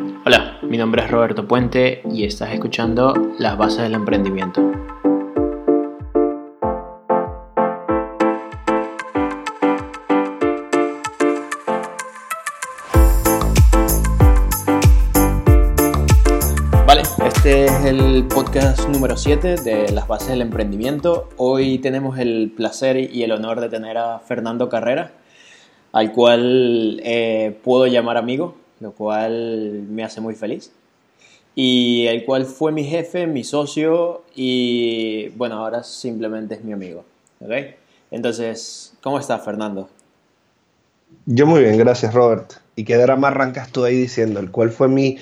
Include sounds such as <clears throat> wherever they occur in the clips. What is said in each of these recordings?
Hola, mi nombre es Roberto Puente y estás escuchando Las Bases del Emprendimiento. Vale, este es el podcast número 7 de Las Bases del Emprendimiento. Hoy tenemos el placer y el honor de tener a Fernando Carrera, al cual eh, puedo llamar amigo, lo cual me hace muy feliz. Y el cual fue mi jefe, mi socio y bueno, ahora simplemente es mi amigo. ¿ok? Entonces, ¿cómo estás, Fernando? Yo muy bien, gracias Robert. ¿Y qué drama arrancas tú ahí diciendo? ¿El cual fue mi,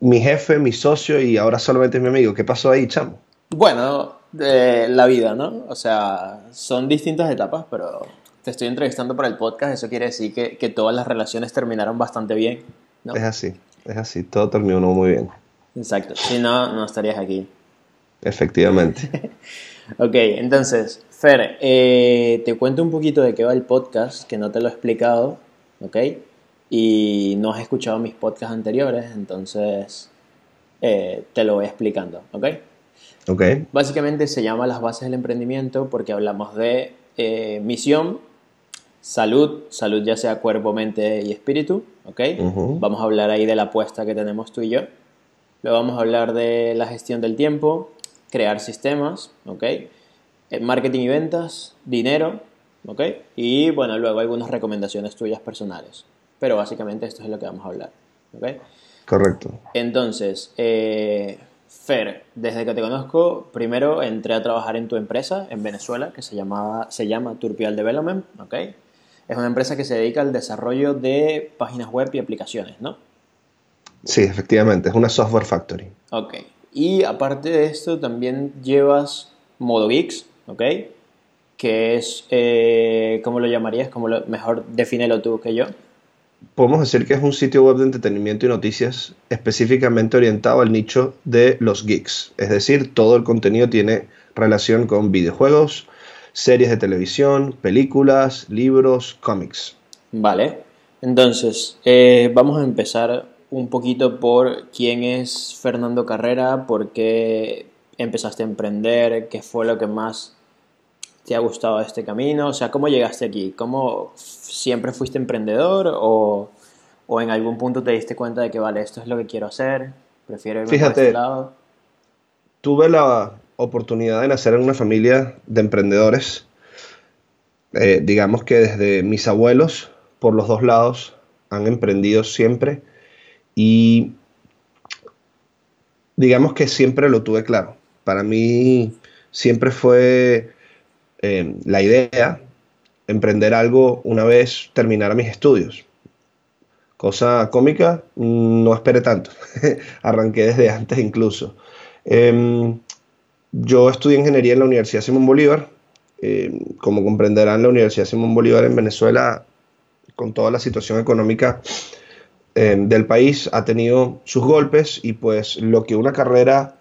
mi jefe, mi socio y ahora solamente es mi amigo? ¿Qué pasó ahí, chamo? Bueno, eh, la vida, ¿no? O sea, son distintas etapas, pero te estoy entrevistando para el podcast, eso quiere decir que, que todas las relaciones terminaron bastante bien, ¿no? Es así, es así, todo terminó muy bien. Exacto, si no, no estarías aquí. Efectivamente. <laughs> Ok, entonces, Fer, eh, te cuento un poquito de qué va el podcast, que no te lo he explicado, ¿ok? Y no has escuchado mis podcasts anteriores, entonces eh, te lo voy explicando, ¿ok? ok, Básicamente se llama Las Bases del Emprendimiento porque hablamos de eh, misión, salud, salud ya sea cuerpo, mente y espíritu, ¿ok? Vamos a hablar ahí de la apuesta que tenemos tú y yo. Luego vamos a hablar de la gestión del tiempo, crear sistemas, ¿ok? Eh, Marketing y ventas, dinero, ¿ok? Y bueno, luego algunas recomendaciones tuyas personales. Pero básicamente esto es lo que vamos a hablar, ¿ok? correcto. Entonces, eh, Fer, desde que te conozco, primero entré a trabajar en tu empresa en Venezuela, que se, llamaba, se llama Turpial Development, ¿ok? Es una empresa que se dedica al desarrollo de páginas web y aplicaciones, ¿no? Sí, efectivamente, es una software factory. Ok. Y aparte de esto, también llevas Modo Geeks, ¿ok? Que es, eh, ¿cómo lo llamarías? ¿Cómo lo, mejor defínelo tú que yo? Podemos decir que es un sitio web de entretenimiento y noticias específicamente orientado al nicho de los geeks. Es decir, todo el contenido tiene relación con videojuegos, series de televisión, películas, libros, cómics. Vale. Entonces, eh, vamos a empezar un poquito por quién es Fernando Carrera, por qué empezaste a emprender, qué fue lo que más te ha gustado de este camino, o sea, cómo llegaste aquí, cómo siempre fuiste emprendedor o, o en algún punto te diste cuenta de que, vale, esto es lo que quiero hacer, prefiero irme por Fíjate. este lado. Tuve la oportunidad de nacer en una familia de emprendedores. Eh, digamos que desde mis abuelos, por los dos lados, han emprendido siempre y digamos que siempre lo tuve claro. Para mí siempre fue eh, la idea emprender algo una vez terminara mis estudios. Cosa cómica, no esperé tanto. <laughs> Arranqué desde antes incluso. Em, yo estudié ingeniería en la Universidad Simón Bolívar. Em, como comprenderán, la Universidad Simón Bolívar en Venezuela, con toda la situación económica em, del país, ha tenido sus golpes y pues lo que una carrera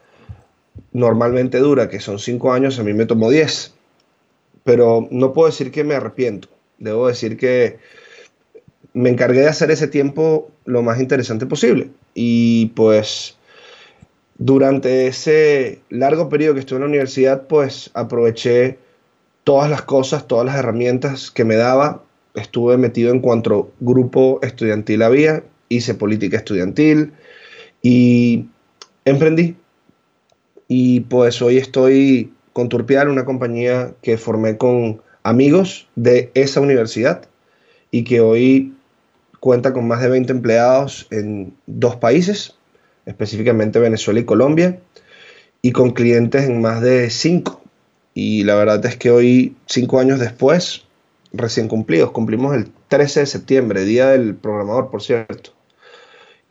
normalmente dura, que son cinco años, a mí me tomó 10. Pero no puedo decir que me arrepiento. Debo decir que me encargué de hacer ese tiempo lo más interesante posible. Y pues durante ese largo periodo que estuve en la universidad, pues aproveché todas las cosas, todas las herramientas que me daba. Estuve metido en cuanto grupo estudiantil había, hice política estudiantil y emprendí. Y pues hoy estoy con Turpial, una compañía que formé con amigos de esa universidad y que hoy cuenta con más de 20 empleados en dos países, específicamente Venezuela y Colombia, y con clientes en más de cinco. Y la verdad es que hoy, cinco años después, recién cumplidos, cumplimos el 13 de septiembre, Día del Programador, por cierto.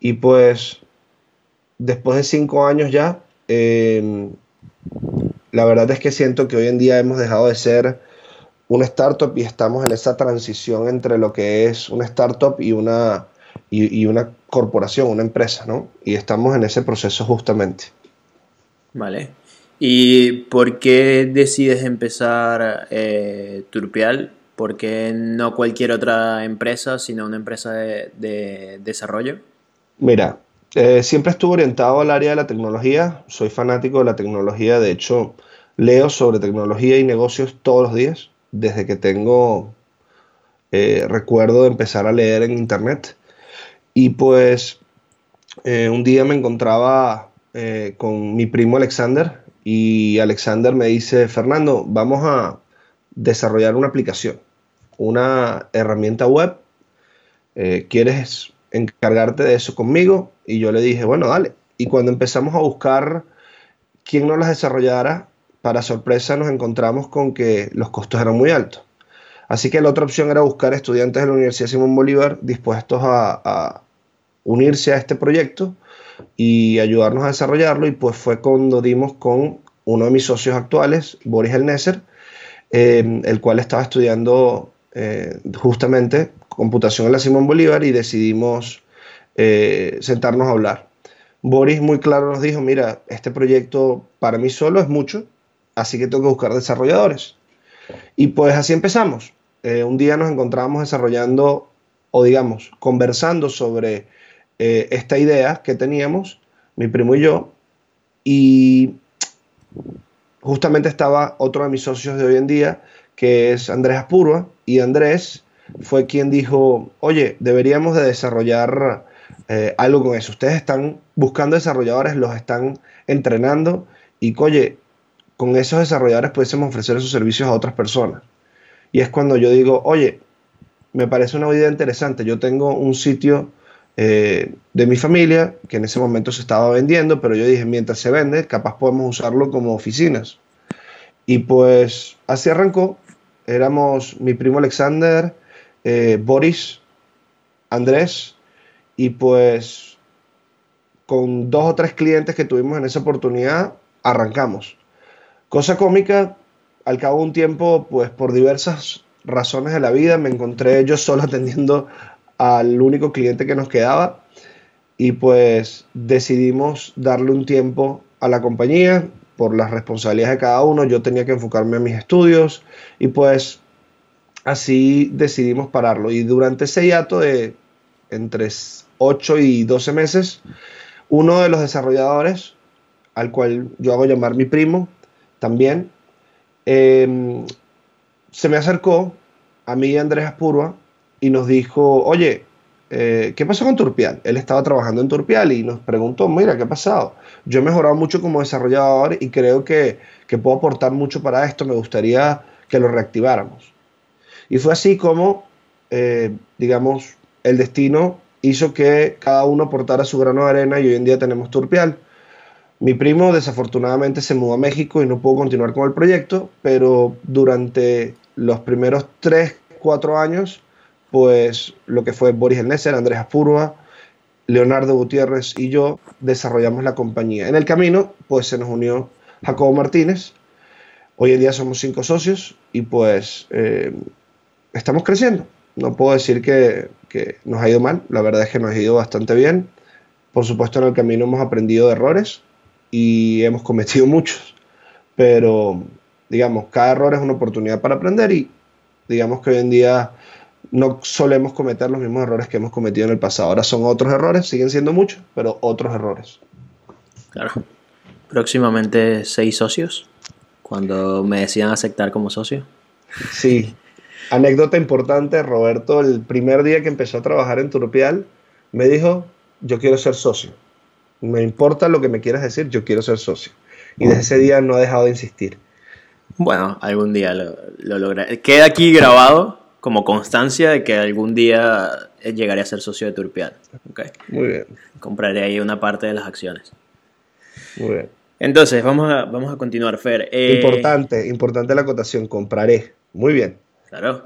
Y pues, después de cinco años ya, eh, la verdad es que siento que hoy en día hemos dejado de ser una startup y estamos en esa transición entre lo que es una startup y una, y, y una corporación, una empresa, ¿no? Y estamos en ese proceso justamente. Vale. ¿Y por qué decides empezar eh, Turpial? ¿Por qué no cualquier otra empresa, sino una empresa de, de desarrollo? Mira, Eh, siempre estuve orientado al área de la tecnología, soy fanático de la tecnología, de hecho leo sobre tecnología y negocios todos los días, desde que tengo eh, recuerdo de empezar a leer en internet. Y pues eh, un día me encontraba con mi primo Alexander y Alexander me dice, Fernando, vamos a desarrollar una aplicación, una herramienta web. ¿Quieres encargarte de eso conmigo? Y yo le dije, bueno, dale. Y cuando empezamos a buscar quién nos las desarrollara, para sorpresa nos encontramos con que los costos eran muy altos. Así que la otra opción era buscar estudiantes de la Universidad Simón Bolívar dispuestos a, unirse a este proyecto y ayudarnos a desarrollarlo. Y pues fue cuando dimos con uno de mis socios actuales, Boris El eh, el cual estaba estudiando eh, justamente computación en la Simón Bolívar y decidimos eh, sentarnos a hablar. Boris muy claro nos dijo, mira, este proyecto para mí solo es mucho, así que tengo que buscar desarrolladores. Y pues así empezamos. Eh, un día nos encontramos desarrollando, o digamos, conversando sobre eh, esta idea que teníamos, mi primo y yo, y justamente estaba otro de mis socios de hoy en día, que es Andrés Apurua, y Andrés fue quien dijo, oye, deberíamos de desarrollar eh, algo con eso. Ustedes están buscando desarrolladores, los están entrenando y, oye, con esos desarrolladores pudiésemos ofrecer esos servicios a otras personas. Y es cuando yo digo, oye, me parece una idea interesante. Yo tengo un sitio eh, de mi familia que en ese momento se estaba vendiendo, pero yo dije, mientras se vende, capaz podemos usarlo como oficinas. Y pues así arrancó. Éramos mi primo Alexander, eh, Boris, Andrés y pues con dos o tres clientes que tuvimos en esa oportunidad, arrancamos. Cosa cómica, al cabo de un tiempo, pues por diversas razones de la vida, me encontré yo solo <laughs> atendiendo al único cliente que nos quedaba y pues decidimos darle un tiempo a la compañía por las responsabilidades de cada uno. Yo tenía que enfocarme en mis estudios y pues así decidimos pararlo. Y durante ese hiato de entre 8 y 12 meses, uno de los desarrolladores, al cual yo hago llamar mi primo, también, em, se me acercó a mí y Andrés Aspurua y nos dijo, oye, eh, ¿qué pasó con Turpial? Él estaba trabajando en Turpial y nos preguntó, mira, ¿qué ha pasado? Yo he mejorado mucho como desarrollador y creo que, que puedo aportar mucho para esto, me gustaría que lo reactiváramos. Y fue así como, eh, digamos, el destino hizo que cada uno aportara su grano de arena y hoy en día tenemos Turpial. Mi primo desafortunadamente se mudó a México y no pudo continuar con el proyecto, pero durante los primeros 3, 4 años, pues lo que fue Boris El Andrés Apurua, Leonardo Gutiérrez y yo desarrollamos la compañía. En el camino, pues se nos unió Jacobo Martínez. Hoy en día somos cinco socios y pues eh, estamos creciendo. No puedo decir que, nos ha ido mal, la verdad es que nos ha ido bastante bien. Por supuesto, en el camino hemos aprendido de errores y hemos cometido <laughs> muchos, pero digamos, cada error es una oportunidad para aprender y digamos que hoy en día no solemos cometer los mismos errores que hemos cometido en el pasado. Ahora son otros errores, siguen siendo muchos, pero otros errores. Claro. Próximamente seis socios, cuando me decidan aceptar como socio. Sí, Anécdota importante, Roberto, el primer día que empezó a trabajar en Turpial, me dijo, yo quiero ser socio. Me importa lo que me quieras decir, yo quiero ser socio. Y desde ese día no ha dejado de insistir. Bueno, algún día lo, lo lograré. Queda aquí grabado como constancia de que algún día llegaré a ser socio de Turpial. Muy bien. Compraré ahí una parte de las acciones. Muy bien. Entonces, vamos a, vamos a continuar, Fer. Eh, importante, importante la acotación, compraré. Muy bien. Claro,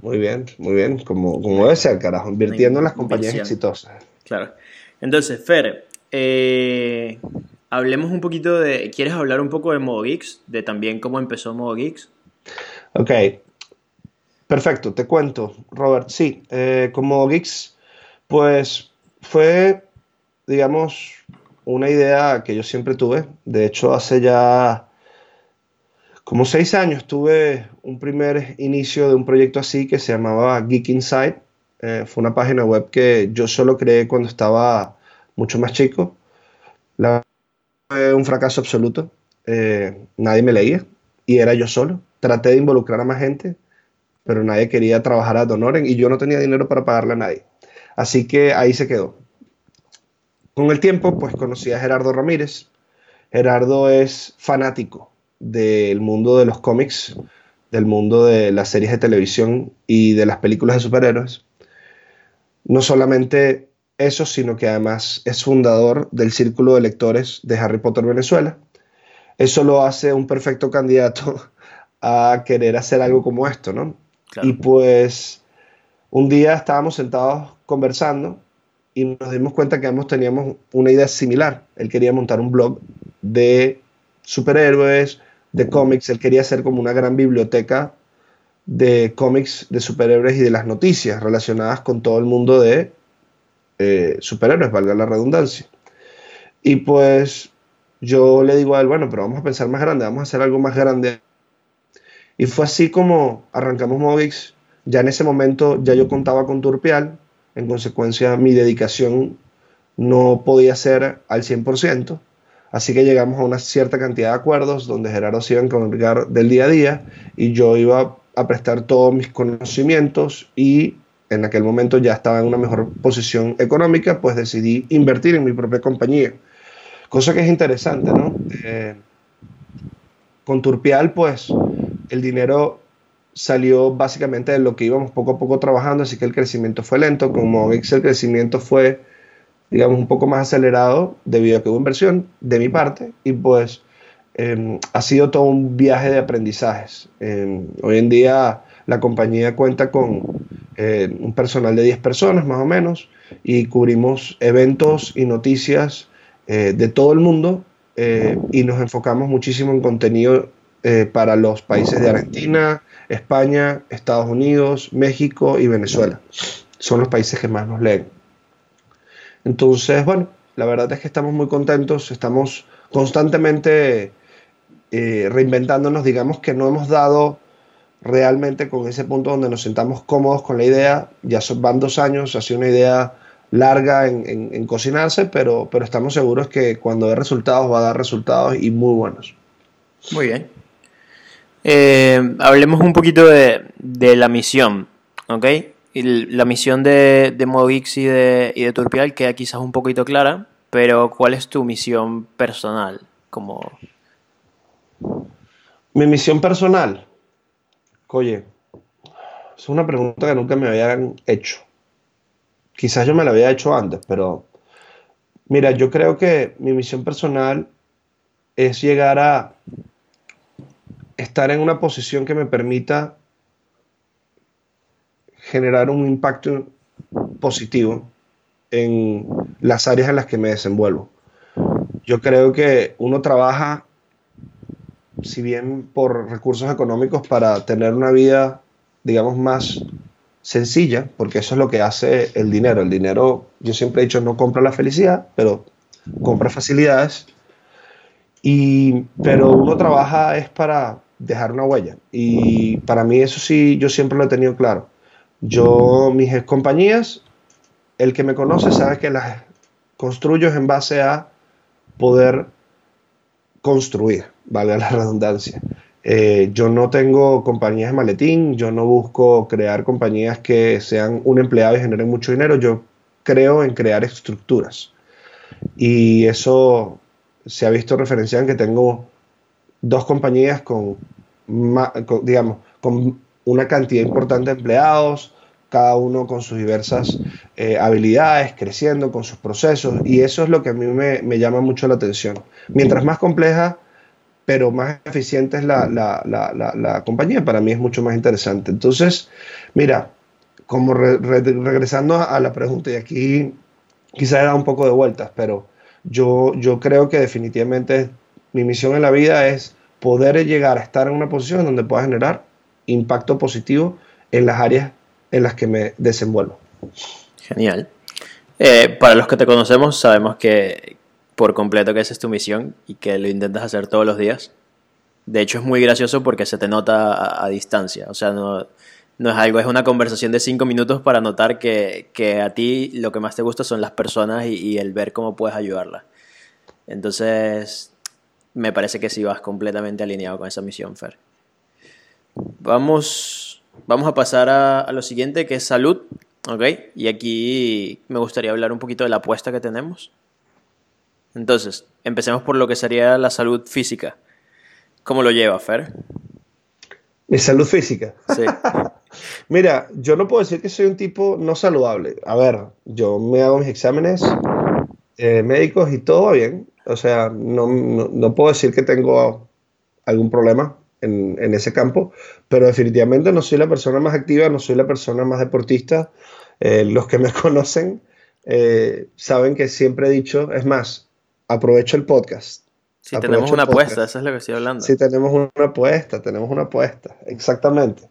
Muy bien, muy bien, como, como debe ser, carajo, invirtiendo en las compañías exitosas. Claro. Entonces, Fer, eh, hablemos un poquito de. ¿Quieres hablar un poco de Modo Geeks? De también cómo empezó Modo Geeks. Ok. Perfecto, te cuento, Robert. Sí, eh, con Modo Geeks, pues fue, digamos, una idea que yo siempre tuve. De hecho, hace ya como seis años tuve un primer inicio de un proyecto así que se llamaba Geek Inside. Eh, fue una página web que yo solo creé cuando estaba mucho más chico. La, fue un fracaso absoluto. Eh, nadie me leía y era yo solo. Traté de involucrar a más gente, pero nadie quería trabajar a Donoren y yo no tenía dinero para pagarle a nadie. Así que ahí se quedó. Con el tiempo, pues conocí a Gerardo Ramírez. Gerardo es fanático del mundo de los cómics, del mundo de las series de televisión y de las películas de superhéroes. No solamente eso, sino que además es fundador del Círculo de Lectores de Harry Potter Venezuela. Eso lo hace un perfecto candidato <laughs> a querer hacer algo como esto, ¿no? Y pues un día estábamos sentados conversando y nos dimos cuenta que ambos teníamos una idea similar. Él quería montar un blog de superhéroes, de cómics. Él quería hacer como una gran biblioteca de cómics de superhéroes y de las noticias relacionadas con todo el mundo de eh, superhéroes, valga la redundancia. Y pues yo le digo a él, bueno, pero vamos a pensar más grande, vamos a hacer algo más grande. Y fue así como arrancamos Movix. Ya en ese momento ya yo contaba con Turpial, en consecuencia mi dedicación no podía ser al 100%, así que llegamos a una cierta cantidad de acuerdos donde Gerardo se iba a encargar del día a día y yo iba a prestar todos mis conocimientos y en aquel momento ya estaba en una mejor posición económica, pues decidí invertir en mi propia compañía. Cosa que es interesante, ¿no? Eh, con Turpial, pues el dinero salió básicamente de lo que íbamos poco a poco trabajando, así que el crecimiento fue lento. Con Movix el crecimiento fue, digamos, un poco más acelerado debido a que hubo inversión de mi parte y pues em, ha sido todo un viaje de aprendizajes. Em, hoy en día la compañía cuenta con eh, un personal de 10 personas más o menos y cubrimos eventos y noticias eh, de todo el mundo eh, y nos enfocamos muchísimo en contenido para los países de Argentina, España, Estados Unidos, México y Venezuela. Son los países que más nos leen. Entonces, bueno, la verdad es que estamos muy contentos, estamos constantemente eh, reinventándonos, digamos que no hemos dado realmente con ese punto donde nos sentamos cómodos con la idea, ya son, van dos años, ha sido una idea larga en, cocinarse, pero, pero estamos seguros que cuando dé resultados va a dar resultados y muy buenos. Muy bien. Eh, hablemos un poquito de, la misión, ¿ok? la misión de, de y de, y de Turpial queda quizás un poquito clara, pero ¿cuál es tu misión personal? Como... Mi misión personal, oye, es una pregunta que nunca me habían hecho. Quizás yo me la había hecho antes, pero mira, yo creo que mi misión personal es llegar a estar en una posición que me permita generar un impacto positivo en las áreas en las que me desenvuelvo. Yo creo que uno trabaja, si bien por recursos económicos, para tener una vida, digamos, más sencilla, porque eso es lo que hace el dinero. El dinero, yo siempre he dicho, no compra la felicidad, pero compra facilidades. Y, pero uno trabaja es para dejar una huella. Y para mí eso sí, yo siempre lo he tenido claro. Yo, mis compañías, el que me conoce sabe que las construyo en base a poder construir, vale la <laughs> redundancia. Eh, yo no tengo compañías de maletín, yo no busco crear compañías que sean un empleado y generen mucho dinero, yo creo en crear estructuras. Y eso se ha visto referenciado en que tengo dos compañías con, digamos, con una cantidad importante de empleados, cada uno con sus diversas eh, habilidades, creciendo con sus procesos, y eso es lo que a mí me, llama mucho la atención. Mientras más compleja, pero más eficiente es la, compañía, para mí es mucho más interesante. Entonces, mira, como regresando a, la pregunta, y aquí quizá da un poco de vueltas, pero yo, yo creo que definitivamente mi misión en la vida es poder llegar a estar en una posición donde pueda generar impacto positivo en las áreas en las que me desenvuelvo. Genial. Eh, para los que te conocemos, sabemos que por completo que esa es tu misión y que lo intentas hacer todos los días. De hecho, es muy gracioso porque se te nota a, distancia. O sea, no, no es algo, es una conversación de cinco minutos para notar que, a ti lo que más te gusta son las personas y, el ver cómo puedes ayudarlas. Entonces, me parece que sí vas completamente alineado con esa misión, Fer. Vamos, vamos a pasar a, lo siguiente, que es salud. ¿Ok? Y aquí me gustaría hablar un poquito de la apuesta que tenemos. Entonces, empecemos por lo que sería la salud física. ¿Cómo lo lleva, Fer? Mi salud física. Sí. <laughs> Mira, yo no puedo decir que soy un tipo no saludable. A ver, yo me hago mis exámenes eh, médicos y todo va bien. O sea, no, puedo decir que tengo algún problema en, ese campo, pero definitivamente no soy la persona más activa, no soy la persona más deportista. Eh, los que me <laughs> conocen eh, saben que siempre he dicho, es más, aprovecho el podcast si tenemos una apuesta, eso es lo que estoy hablando. Si tenemos una apuesta, tenemos una apuesta, exactamente.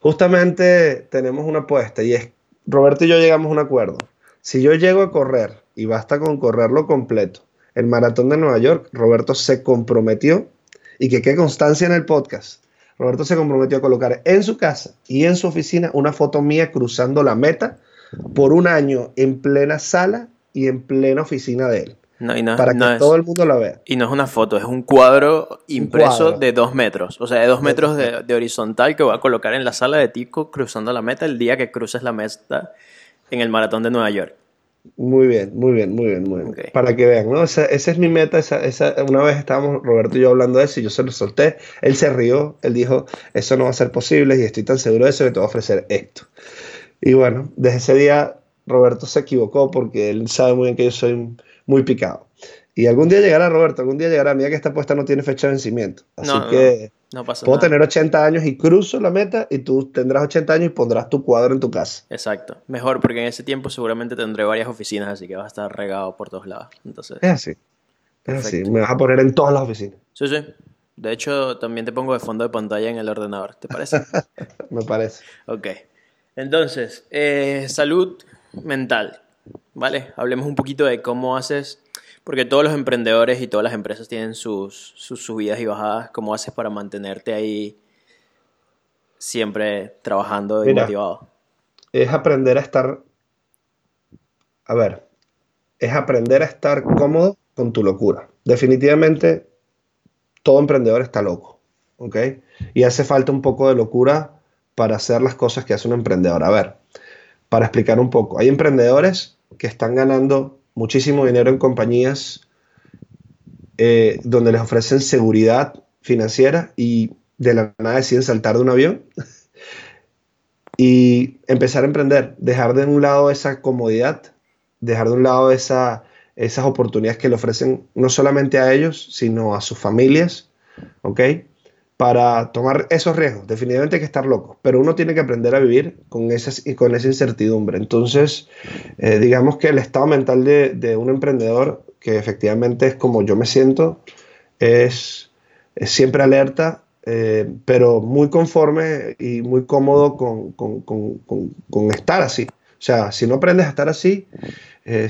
Justamente tenemos una apuesta y es, Roberto y yo llegamos a un acuerdo. Si yo llego a correr, y basta con correrlo completo, el maratón de Nueva York, Roberto se comprometió, y que qué constancia en el podcast, Roberto se comprometió a colocar en su casa y en su oficina una foto mía cruzando la meta por un año en plena sala y en plena oficina de él para que todo el mundo la vea. Y no es una foto, es un cuadro impreso de dos metros. O sea, de dos metros de, horizontal que voy a colocar en la sala de Tico cruzando la meta el día que cruces la meta en el maratón de Nueva York. Muy bien, muy bien, muy bien, muy bien. Para que vean, ¿no? Esa, es mi meta. Esa, esa, una vez estábamos Roberto y yo hablando de eso y yo se lo solté. Él se rió, él dijo, eso no va a ser posible y estoy tan seguro de eso que te voy a ofrecer esto. Y bueno, desde ese día Roberto se equivocó porque él sabe muy bien que yo soy muy picado. Y algún día llegará, Roberto, algún día llegará. Mira que esta apuesta no tiene fecha de vencimiento. Así que no, puedo tener 80 años y cruzo la meta y tú tendrás 80 años y pondrás tu cuadro en tu casa. Exacto. Mejor, porque en ese tiempo seguramente tendré varias oficinas, así que vas a estar regado por todos lados. Entonces, es así. Es así. Me vas a poner en todas las oficinas. Sí, sí. De hecho, también te pongo de fondo de pantalla en el ordenador. ¿Te parece? <laughs> Me parece. Ok. Entonces, eh, salud mental. ¿Vale? Hablemos un poquito de cómo haces porque todos los emprendedores y todas las empresas tienen sus, subidas y bajadas. ¿Cómo haces para mantenerte ahí siempre trabajando y motivado? Es aprender a estar. A ver, es aprender a estar cómodo con tu locura. Definitivamente, todo emprendedor está loco. ¿Ok? Y hace falta un poco de locura para hacer las cosas que hace un emprendedor. A ver, para explicar un poco, hay emprendedores que están ganando muchísimo dinero en compañías eh, donde les ofrecen seguridad financiera y de la nada deciden saltar de un avión <laughs> y empezar a emprender, dejar de un lado esa comodidad, dejar de un lado esa, esas oportunidades que le ofrecen no solamente a ellos, sino a sus familias, ¿ok? Para tomar esos riesgos. Definitivamente hay que estar loco, pero uno tiene que aprender a vivir con, esas, con esa incertidumbre. Entonces, eh, digamos que el estado mental de, un emprendedor, que efectivamente es como yo me siento, es, siempre alerta, eh, pero muy conforme y muy cómodo con, estar así. O sea, si no aprendes a estar así, eh,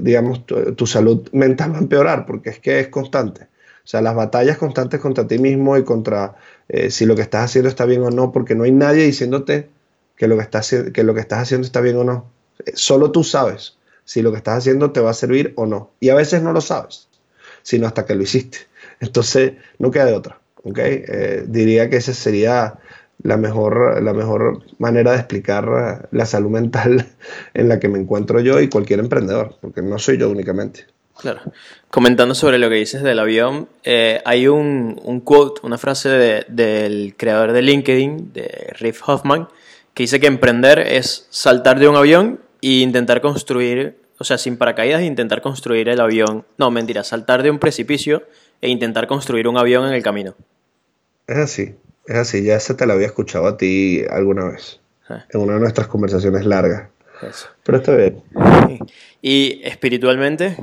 digamos, tu, salud mental va a empeorar porque es que es constante. O sea, las batallas constantes contra ti mismo y contra eh, si lo que estás haciendo está bien o no, porque no hay nadie diciéndote que lo que, estás, que lo que estás haciendo está bien o no. Eh, solo tú sabes si lo que estás haciendo te va a servir o no. Y a veces no lo sabes, sino hasta que lo hiciste. <laughs> Entonces, no queda de otra. ¿okay? Eh, diría que esa sería la mejor, la mejor manera de explicar la salud mental <laughs> en la que me encuentro yo y cualquier emprendedor, porque no soy yo únicamente. Claro. Comentando sobre lo que dices del avión, eh, hay un, un, quote, una frase del creador de LinkedIn, de Riff Hoffman, que dice que emprender es saltar de un avión e intentar construir, o sea, sin paracaídas, intentar construir el avión. No, mentira, saltar de un precipicio e intentar construir un avión en el camino. Es así, es así, ya ese te lo había escuchado a ti alguna vez, ah. en una de nuestras conversaciones largas. Pero está bien. <laughs> ¿Y espiritualmente?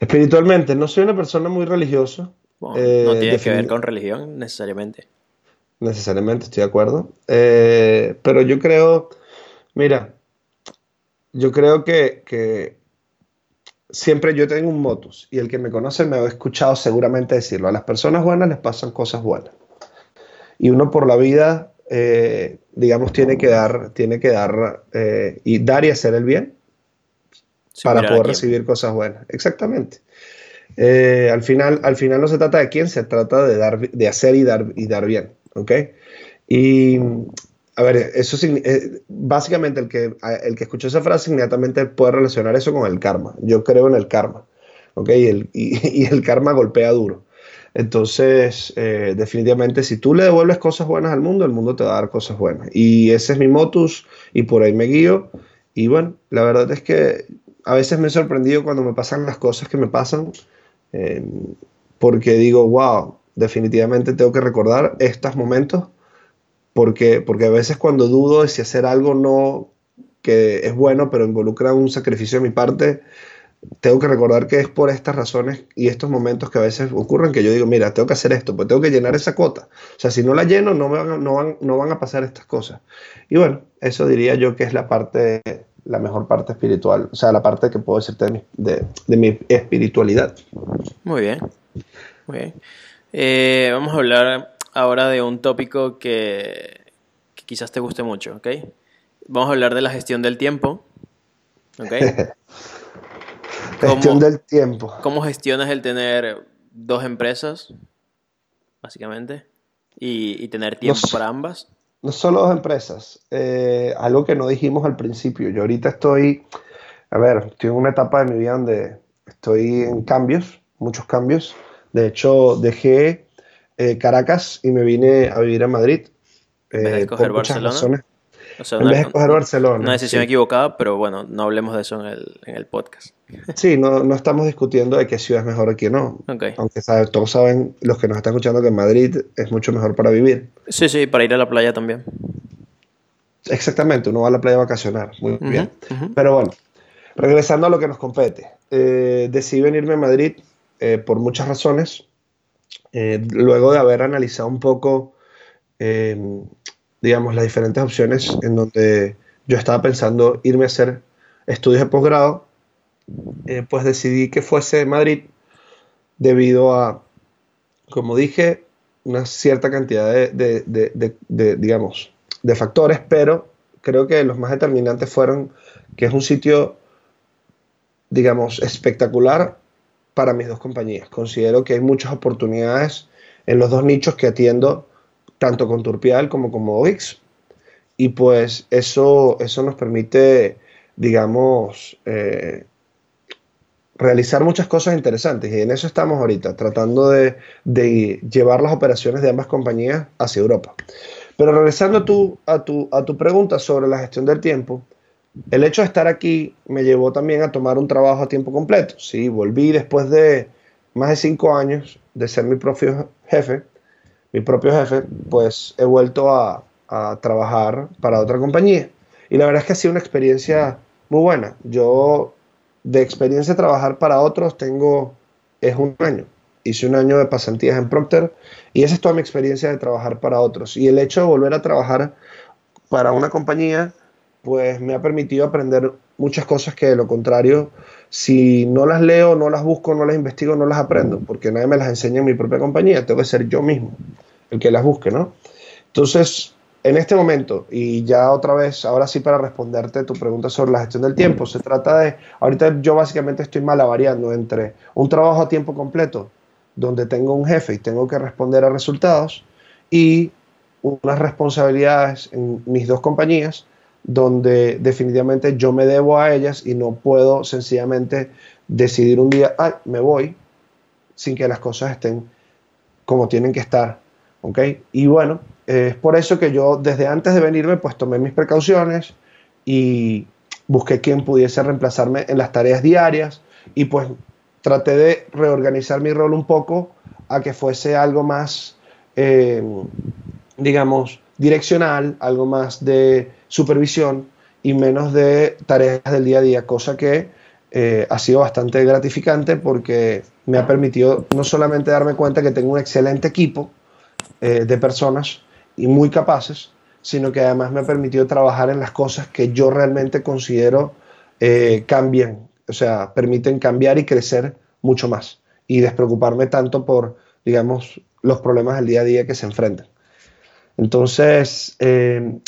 Espiritualmente, no soy una persona muy religiosa. no eh, tiene que ver con religión necesariamente. Necesariamente, estoy de acuerdo. Eh, pero yo creo, mira, yo creo que, siempre yo tengo un motus y el que me conoce me ha escuchado seguramente decirlo. A las personas buenas les pasan cosas buenas. Y uno por la vida eh, digamos, tiene que dar, tiene que dar y dar y hacer el bien para poder recibir cosas buenas. Exactamente. Eh, al, final, al final no se trata de quién, se trata de, dar, de hacer y dar, y dar bien. ¿Ok? Y a ver, eso básicamente el que, el que escuchó esa frase inmediatamente puede relacionar eso con el karma. Yo creo en el karma. ¿Ok? Y el, <laughs> y el karma golpea duro. Entonces, eh, definitivamente, si tú le devuelves cosas buenas al mundo, el mundo te va a dar cosas buenas. Y ese es mi motus y por ahí me guío. Y bueno, la verdad es que a veces me he sorprendido cuando me pasan las cosas que me pasan, eh, porque digo, wow, definitivamente tengo que recordar estos momentos, porque, porque a veces cuando dudo de si hacer algo no, que es bueno, pero involucra un sacrificio de mi parte, tengo que recordar que es por estas razones y estos momentos que a veces ocurren que yo digo, mira, tengo que hacer esto, pues tengo que llenar esa cuota. O sea, si no la lleno, no, van, no, van, no van a pasar estas cosas. Y bueno, eso diría yo que es la parte, la mejor parte espiritual, o sea, la parte que puedo decirte de mi, de, mi espiritualidad. Muy bien, muy bien. Eh, vamos a hablar ahora de un tópico que, que quizás te guste mucho, ¿ok? Vamos a hablar de la gestión del tiempo, ¿ok? <laughs> Gestión del tiempo. ¿Cómo gestionas el tener dos empresas, básicamente? Y, tener tiempo para ambas. No solo dos empresas. Eh, algo que no dijimos al principio. Yo ahorita estoy, a ver, estoy en una etapa de mi vida donde estoy en cambios, muchos cambios. De hecho, dejé eh, Caracas y me vine a vivir a Madrid. Eh, por muchas Razones en vez de escoger Barcelona. Una decisión equivocada, pero bueno, no hablemos de eso en el, en el podcast. Sí, no, no, estamos discutiendo de qué ciudad es mejor o no. Aunque todos saben, los que nos están escuchando, que Madrid es mucho mejor para vivir. Sí, sí, para ir a la playa también. Exactamente, uno va a la playa a vacacionar. Muy bien. Pero bueno, regresando a lo que nos compete. Eh, decidí venirme a Madrid eh, por muchas razones. Eh, luego de haber analizado un poco digamos, las diferentes opciones en donde yo estaba pensando irme a hacer estudios de posgrado, eh, pues decidí que fuese Madrid debido a, como dije, una cierta cantidad de, digamos, de factores, pero creo que los más determinantes fueron que es un sitio, digamos, espectacular para mis dos compañías. Considero que hay muchas oportunidades en los dos nichos que atiendo tanto con Turpial como con Movix. Y pues eso, eso nos permite, digamos, eh, realizar muchas cosas interesantes. Y en eso estamos ahorita, tratando de, llevar las operaciones de ambas compañías hacia Europa. Pero regresando tú, a, tu, a tu pregunta sobre la gestión del tiempo, el hecho de estar aquí me llevó también a tomar un trabajo a tiempo completo. Sí, volví después de más de cinco años de ser mi propio jefe mi propio jefe, pues he vuelto a, trabajar para otra compañía. Y la verdad es que ha sido una experiencia muy buena. Yo de experiencia de trabajar para otros tengo, es un año. Hice un año de pasantías en Procter y esa es toda mi experiencia de trabajar para otros. Y el hecho de volver a trabajar para una compañía, pues me ha permitido aprender muchas cosas que de lo contrario, si no las leo, no las busco, no las investigo, no las aprendo, porque nadie me las enseña en mi propia compañía, tengo que ser yo mismo el que las busque, ¿no? Entonces, en este momento, y ya otra vez, ahora sí para responderte tu pregunta sobre la gestión del tiempo, se trata de, ahorita yo básicamente estoy malavariando entre un trabajo a tiempo completo, donde tengo un jefe y tengo que responder a resultados, y unas responsabilidades en mis dos compañías, donde definitivamente yo me debo a ellas y no puedo sencillamente decidir un día, ay, me voy, sin que las cosas estén como tienen que estar y bueno, es por eso que yo desde antes de venirme pues tomé mis precauciones y busqué quien pudiese reemplazarme en las tareas diarias y pues traté de reorganizar mi rol un poco a que fuese algo más, eh, digamos, direccional, algo más de supervisión y menos de tareas del día a día, cosa que eh, ha sido bastante gratificante porque me ha permitido no solamente darme cuenta que tengo un excelente equipo, eh, de personas y muy capaces, sino que además me ha permitido trabajar en las cosas que yo realmente considero eh, cambian, o sea, permiten cambiar y crecer mucho más y despreocuparme tanto por, digamos, los problemas del día a día que se enfrentan. Entonces, eh,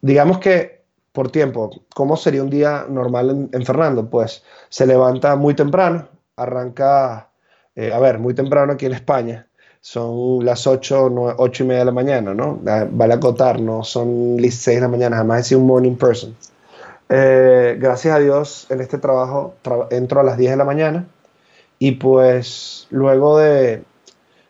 digamos que por tiempo, ¿cómo sería un día normal en, Fernando? Pues se levanta muy temprano, arranca, eh, a ver, muy temprano aquí en España, son las 8, 8 y media de la mañana, ¿no? Vale acotar, no son las 6 de la mañana, jamás he sido un morning person. Eh, gracias a Dios, en este trabajo entro a las 10 de la mañana y pues luego de,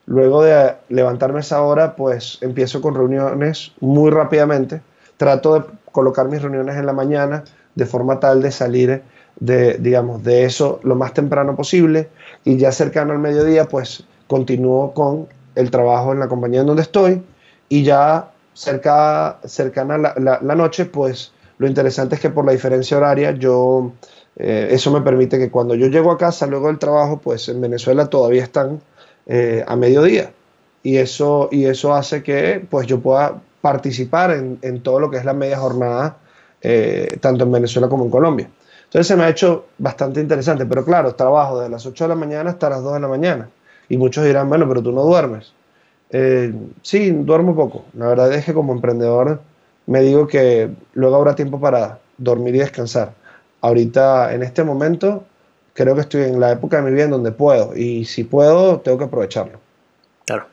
luego de levantarme esa hora, pues empiezo con reuniones muy rápidamente. Trato de colocar mis reuniones en la mañana de forma tal de salir de, digamos, de eso lo más temprano posible y ya cercano al mediodía, pues continúo con el trabajo en la compañía en donde estoy y ya cerca, cercana la, la, noche, pues lo interesante es que por la diferencia horaria yo, eh, eso me permite que cuando yo llego a casa luego del trabajo, pues en Venezuela todavía están eh, a mediodía y eso, y eso hace que pues yo pueda participar en, en todo lo que es la media jornada, eh, tanto en Venezuela como en Colombia. Entonces se me ha hecho bastante interesante, pero claro, trabajo desde las 8 de la mañana hasta las 2 de la mañana. Y muchos dirán, bueno, pero tú no duermes. Eh, sí, duermo poco. La verdad es que como emprendedor me digo que luego habrá tiempo para dormir y descansar. Ahorita, en este momento, creo que estoy en la época de mi vida en donde puedo. Y si puedo, tengo que aprovecharlo. Claro.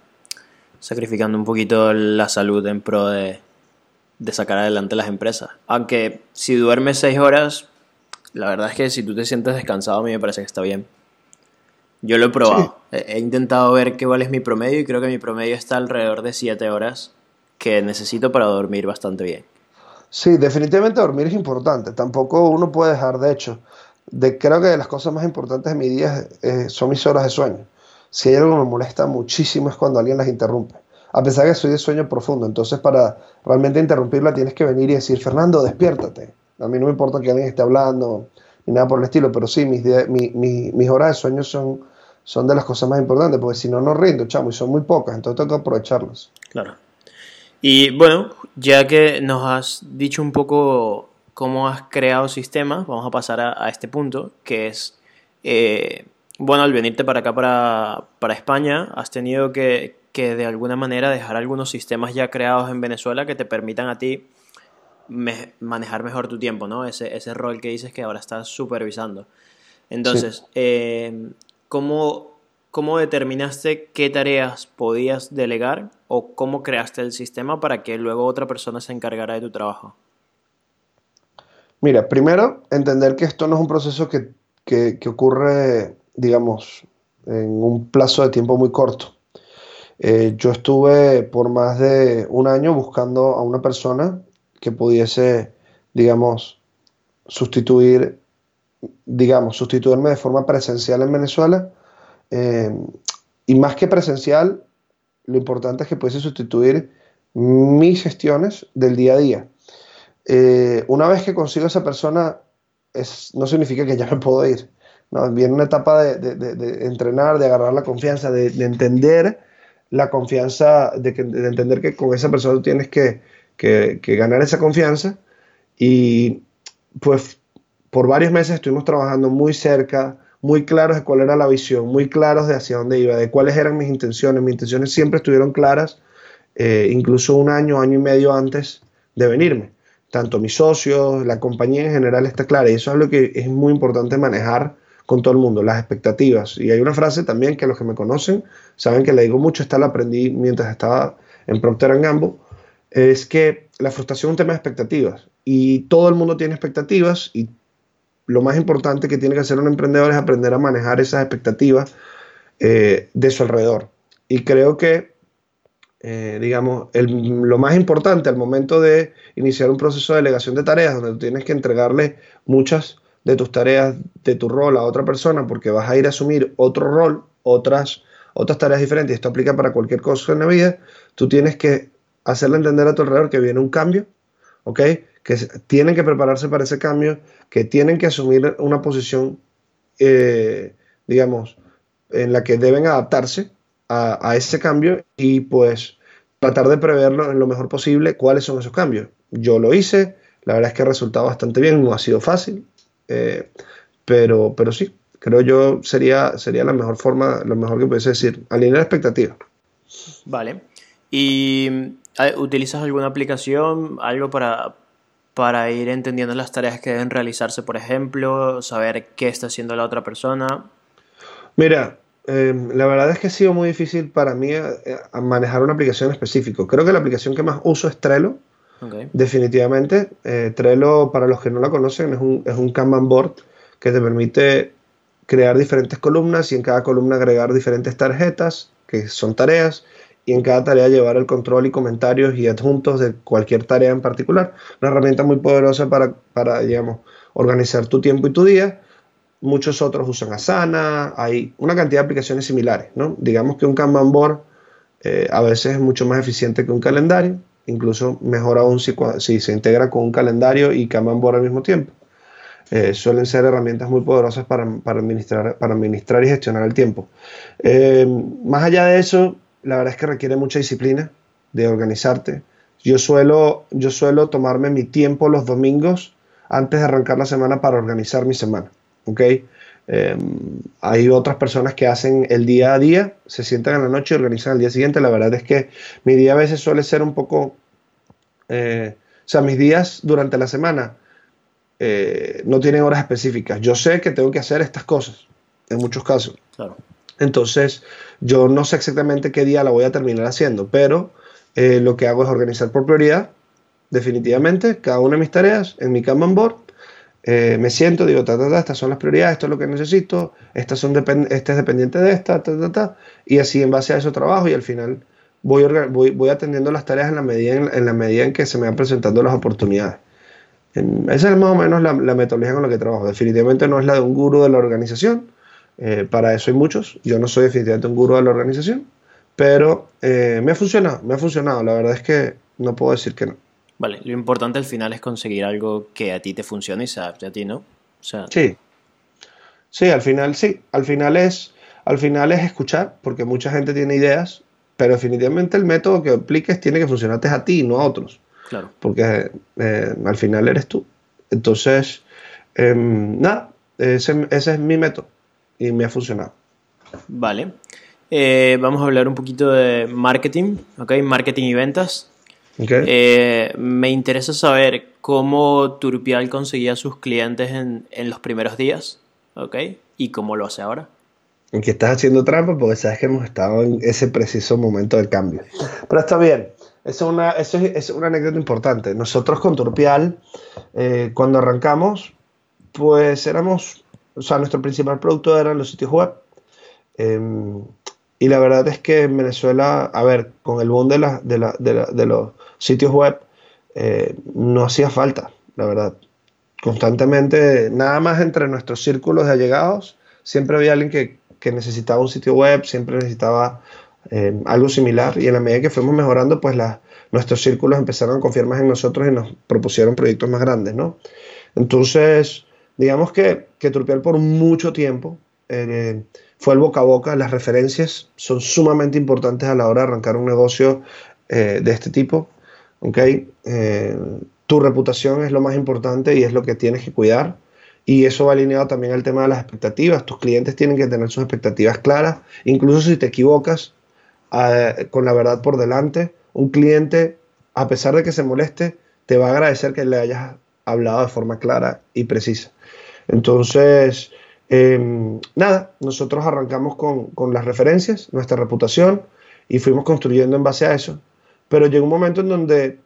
Sacrificando un poquito la salud en pro de, de sacar adelante las empresas. Aunque si duermes 6 horas, la verdad es que si tú te sientes descansado, a mí me parece que está bien. Yo lo he probado. He, intentado ver qué cuál es mi promedio y creo que mi promedio está alrededor de 7 horas que necesito para dormir bastante bien. Sí, definitivamente dormir es importante. Tampoco uno puede dejar, de hecho, de, creo que de las cosas más importantes de mi día eh, son mis horas de sueño. Si hay algo que me molesta muchísimo es cuando alguien las interrumpe. A pesar de que soy de sueño profundo, entonces para realmente interrumpirla tienes que venir y decir, Fernando, despiértate. A mí no me importa que alguien esté hablando ni nada por el estilo, pero sí, mis, mis horas de sueño son, son de las cosas más importantes, porque si no, no rindo, chamo, y son muy pocas, entonces tengo que aprovecharlas. Claro. Y bueno, ya que nos has dicho un poco cómo has creado sistemas, vamos a pasar a, este punto, que es, eh, bueno, al venirte para acá, para, para España, has tenido que, que de alguna manera dejar algunos sistemas ya creados en Venezuela que te permitan a ti manejar mejor tu tiempo, ¿no? Ese, ese rol que dices que ahora estás supervisando. Entonces, eh, ¿cómo, determinaste qué tareas podías delegar o cómo creaste el sistema para que luego otra persona se encargara de tu trabajo? Mira, primero, entender que esto no es un proceso que, que ocurre, digamos, en un plazo de tiempo muy corto. Eh, yo estuve por más de un año buscando a una persona que pudiese, digamos, sustituir, digamos, sustituirme de forma presencial en Venezuela. Eh, y más que presencial, lo importante es que pudiese sustituir mis gestiones del día a día. Eh, una vez que consigo esa persona, es, no significa que ya me puedo ir. ¿no? Viene una etapa de, entrenar, de agarrar la confianza, de, entender la confianza, de, entender que con esa persona tú tienes que, que, ganar esa confianza. Y pues por varios meses estuvimos trabajando muy cerca, muy claros de cuál era la visión, muy claros de hacia dónde iba, de cuáles eran mis intenciones. Mis intenciones siempre estuvieron claras, eh, incluso un año, año y medio antes de venirme. Tanto mis socios, la compañía en general está clara y eso es lo que es muy importante manejar con todo el mundo, las expectativas. Y hay una frase también que los que me conocen saben que le digo mucho, esta la aprendí mientras estaba en Procter Gamble, es que la frustración es un tema de expectativas y todo el mundo tiene expectativas y lo más importante que tiene que hacer un emprendedor es aprender a manejar esas expectativas eh, de su alrededor. Y creo que, eh, digamos, lo más importante al momento de iniciar un proceso de delegación de tareas, donde tú tienes que entregarle muchas de tus tareas, de tu rol a otra persona, porque vas a ir a asumir otro rol, otras, otras tareas diferentes, esto aplica para cualquier cosa en la vida, tú tienes que hacerle entender a tu alrededor que viene un cambio, ¿ok? Que tienen que prepararse para ese cambio, que tienen que asumir una posición, eh, digamos, en la que deben adaptarse a, ese cambio y pues tratar de preverlo en lo mejor posible cuáles son esos cambios. Yo lo hice, la verdad es que ha resultado bastante bien, no ha sido fácil, eh, pero, pero sí, creo yo sería, sería la mejor forma, lo mejor que pudiese decir, alinear expectativas. Vale. Y ¿Utilizas alguna aplicación, algo para, para ir entendiendo las tareas que deben realizarse, por ejemplo, saber qué está haciendo la otra persona? Mira, em, la verdad es que ha sido muy difícil para mí eh, manejar una aplicación específica. Creo que la aplicación que más uso es Trello. Definitivamente. Eh, Trello, para los que no la conocen, es un, es un Kanban board que te permite crear diferentes columnas y en cada columna agregar diferentes tarjetas, que son tareas, y en cada tarea llevar el control y comentarios y adjuntos de cualquier tarea en particular. Una herramienta muy poderosa para, para digamos, organizar tu tiempo y tu día. Muchos otros usan Asana, hay una cantidad de aplicaciones similares, ¿no? Digamos que un Kanban board eh, a veces es mucho más eficiente que un calendario, incluso mejor aún si, si se integra con un calendario y Kanban board al mismo tiempo. Eh, suelen ser herramientas muy poderosas para, administrar, para administrar y gestionar el tiempo. Eh, más allá de eso, la verdad es que requiere mucha disciplina de organizarte. Yo suelo, yo suelo tomarme mi tiempo los domingos antes de arrancar la semana para organizar mi semana. ¿okay? Em, hay otras personas que hacen el día a día, se sientan en la noche y organizan el día siguiente. La verdad es que mi día a veces suele ser un poco... Eh, o sea, mis días durante la semana eh, no tienen horas específicas. Yo sé que tengo que hacer estas cosas, en muchos casos. Claro. Entonces, yo no sé exactamente qué día la voy a terminar haciendo, pero eh, lo que hago es organizar por prioridad, definitivamente, cada una de mis tareas en mi Kanban board. Eh, me siento, digo, ta, ta, ta, estas son las prioridades, esto es lo que necesito, estas son este es dependiente de esta, ta, ta, ta, y así en base a eso trabajo y al final voy, voy, voy atendiendo las tareas en la, medida en, la medida en que se me van presentando las oportunidades. esa es más o menos la, la metodología con la que trabajo. Definitivamente no es la de un gurú de la organización, eh, para eso hay muchos. Yo no soy definitivamente un gurú de la organización, pero eh, me ha funcionado, me ha funcionado. La verdad es que no puedo decir que no. Vale, lo importante al final es conseguir algo que a ti te funcione y se adapte a ti, ¿no? Sí. Sí, al final sí. Al final es, al final es escuchar, porque mucha gente tiene ideas, pero definitivamente el método que apliques tiene que funcionarte a ti, no a otros. Claro. Porque eh, al final eres tú. Entonces, em, nada, ese es mi método y me ha funcionado. Vale. Eh, vamos a hablar un poquito de marketing, ¿ok? Marketing y ventas. Okay. Eh, me interesa saber cómo Turpial conseguía sus clientes en, en, los primeros días, ¿ok? Y cómo lo hace ahora. En que estás haciendo trampa porque sabes que hemos estado en ese preciso momento del cambio. Pero está bien, eso es una, eso es, una anécdota importante. Nosotros con Turpial, eh, cuando arrancamos, pues éramos o sea, nuestro principal producto eran los sitios web. Em, y la verdad es que en Venezuela, a ver, con el boom de, la, de, la, de, los sitios web, eh, no hacía falta, la verdad. Constantemente, nada más entre nuestros círculos de allegados, siempre había alguien que, que necesitaba un sitio web, siempre necesitaba em, algo similar. Y en la medida que fuimos mejorando, pues la, nuestros círculos empezaron a confiar más en nosotros y nos propusieron proyectos más grandes, ¿no? Entonces, digamos que, que por mucho tiempo eh, fue el boca a boca, las referencias son sumamente importantes a la hora de arrancar un negocio eh, de este tipo. ¿okay? Eh, tu reputación es lo más importante y es lo que tienes que cuidar. Y eso va alineado también al tema de las expectativas. Tus clientes tienen que tener sus expectativas claras. Incluso si te equivocas con la verdad por delante, un cliente, a pesar de que se moleste, te va a agradecer que le hayas hablado de forma clara y precisa. Entonces, em, nada, nosotros arrancamos con, las referencias, nuestra reputación, y fuimos construyendo en base a eso. Pero llegó un momento en donde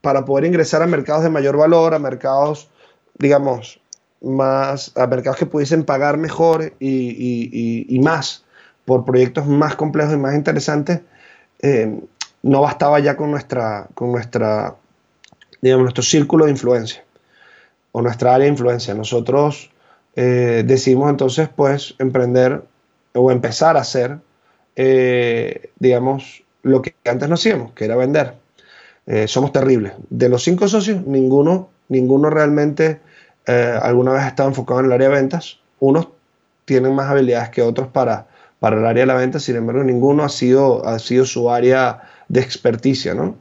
para poder ingresar a mercados de mayor valor, a mercados, digamos, más, a mercados que pudiesen pagar mejor y, más por proyectos más complejos y más interesantes, em, no bastaba ya con nuestra, con nuestra, digamos, nuestro círculo de influencia o nuestra área de influencia. Nosotros eh, decidimos entonces pues emprender o empezar a hacer, eh, digamos, lo que antes no hacíamos, que era vender. Eh, somos terribles. De los cinco socios, ninguno, ninguno realmente alguna vez estado enfocado en el área de ventas. Unos tienen más habilidades que otros para, para el área de la venta, sin embargo, ninguno ha sido, ha sido su área de experticia, ¿no?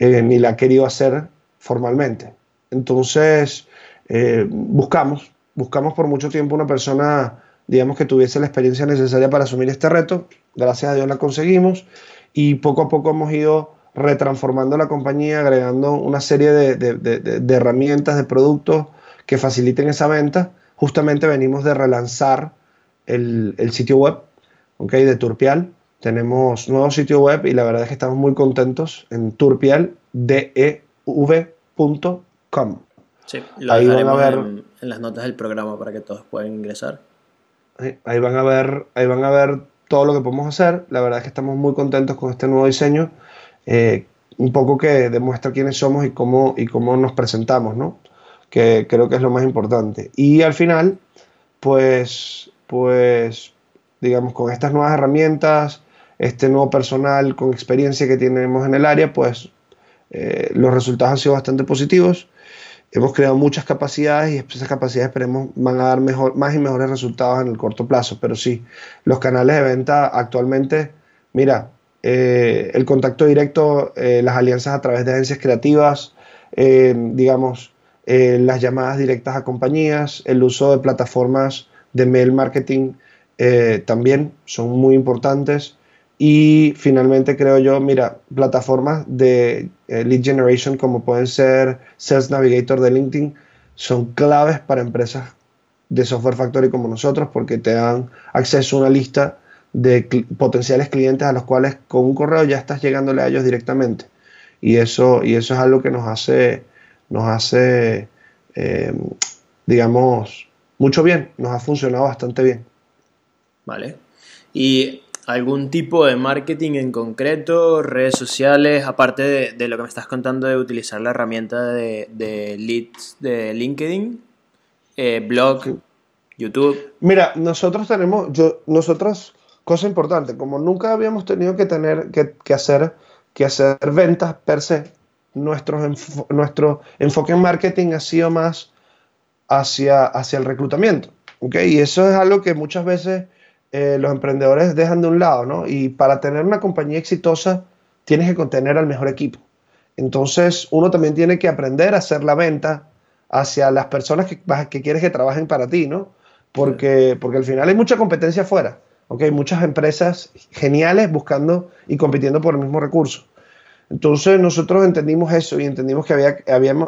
ni la ha querido hacer formalmente. Entonces, eh, buscamos, buscamos por mucho tiempo una persona, digamos, que tuviese la experiencia necesaria para asumir este reto. Gracias a Dios la conseguimos y poco a poco hemos ido retransformando la compañía, agregando una serie de, herramientas, de productos que faciliten esa venta. Justamente venimos de relanzar el, sitio web ¿okay? de Turpial. Tenemos nuevo sitio web y la verdad es que estamos muy contentos en turpialdev.com. Sí, lo Ahí van a ver, en, las notas del programa para que todos puedan ingresar. Ahí van a ver, ahí van a ver todo lo que podemos hacer. La verdad es que estamos muy contentos con este nuevo diseño. Eh, un poco que demuestra quiénes somos y cómo, y cómo nos presentamos, ¿no? Que creo que es lo más importante. Y al final, pues, pues, digamos, con estas nuevas herramientas, este nuevo personal con experiencia que tenemos en el área, pues eh, los resultados han sido bastante positivos. Hemos creado muchas capacidades y esas capacidades esperemos van a dar mejor, más y mejores resultados en el corto plazo. Pero sí, los canales de venta actualmente, mira, eh, el contacto directo, eh, las alianzas a través de agencias creativas, digamos, las llamadas directas a compañías, el uso de plataformas de mail marketing también son muy importantes. Y finalmente creo yo, mira, plataformas de lead generation como pueden ser Sales Navigator de LinkedIn son claves para empresas de Software Factory como nosotros porque te dan acceso a una lista de potenciales clientes a los cuales con un correo ya estás llegándole a ellos directamente. Y eso, y eso es algo que nos hace, nos hace eh, digamos, mucho bien, nos ha funcionado bastante bien. Vale. ¿Y algún tipo de marketing en concreto, redes sociales, aparte de, lo que me estás contando de utilizar la herramienta de, leads de LinkedIn, eh, blog, YouTube? Mira, nosotros tenemos, yo, nosotros Cosa importante, como nunca habíamos tenido que tener que, hacer, que hacer ventas per se, nuestro, nuestro enfoque en marketing ha sido más hacia, hacia el reclutamiento. ¿okay? Y eso es algo que muchas veces eh, los emprendedores dejan de un lado, ¿no? Y para tener una compañía exitosa tienes que contener al mejor equipo. Entonces uno también tiene que aprender a hacer la venta hacia las personas que, que quieres que trabajen para ti, ¿no? Porque, porque al final hay mucha competencia afuera. Okay, muchas empresas geniales buscando y compitiendo por el mismo recurso. Entonces nosotros entendimos eso y entendimos que había,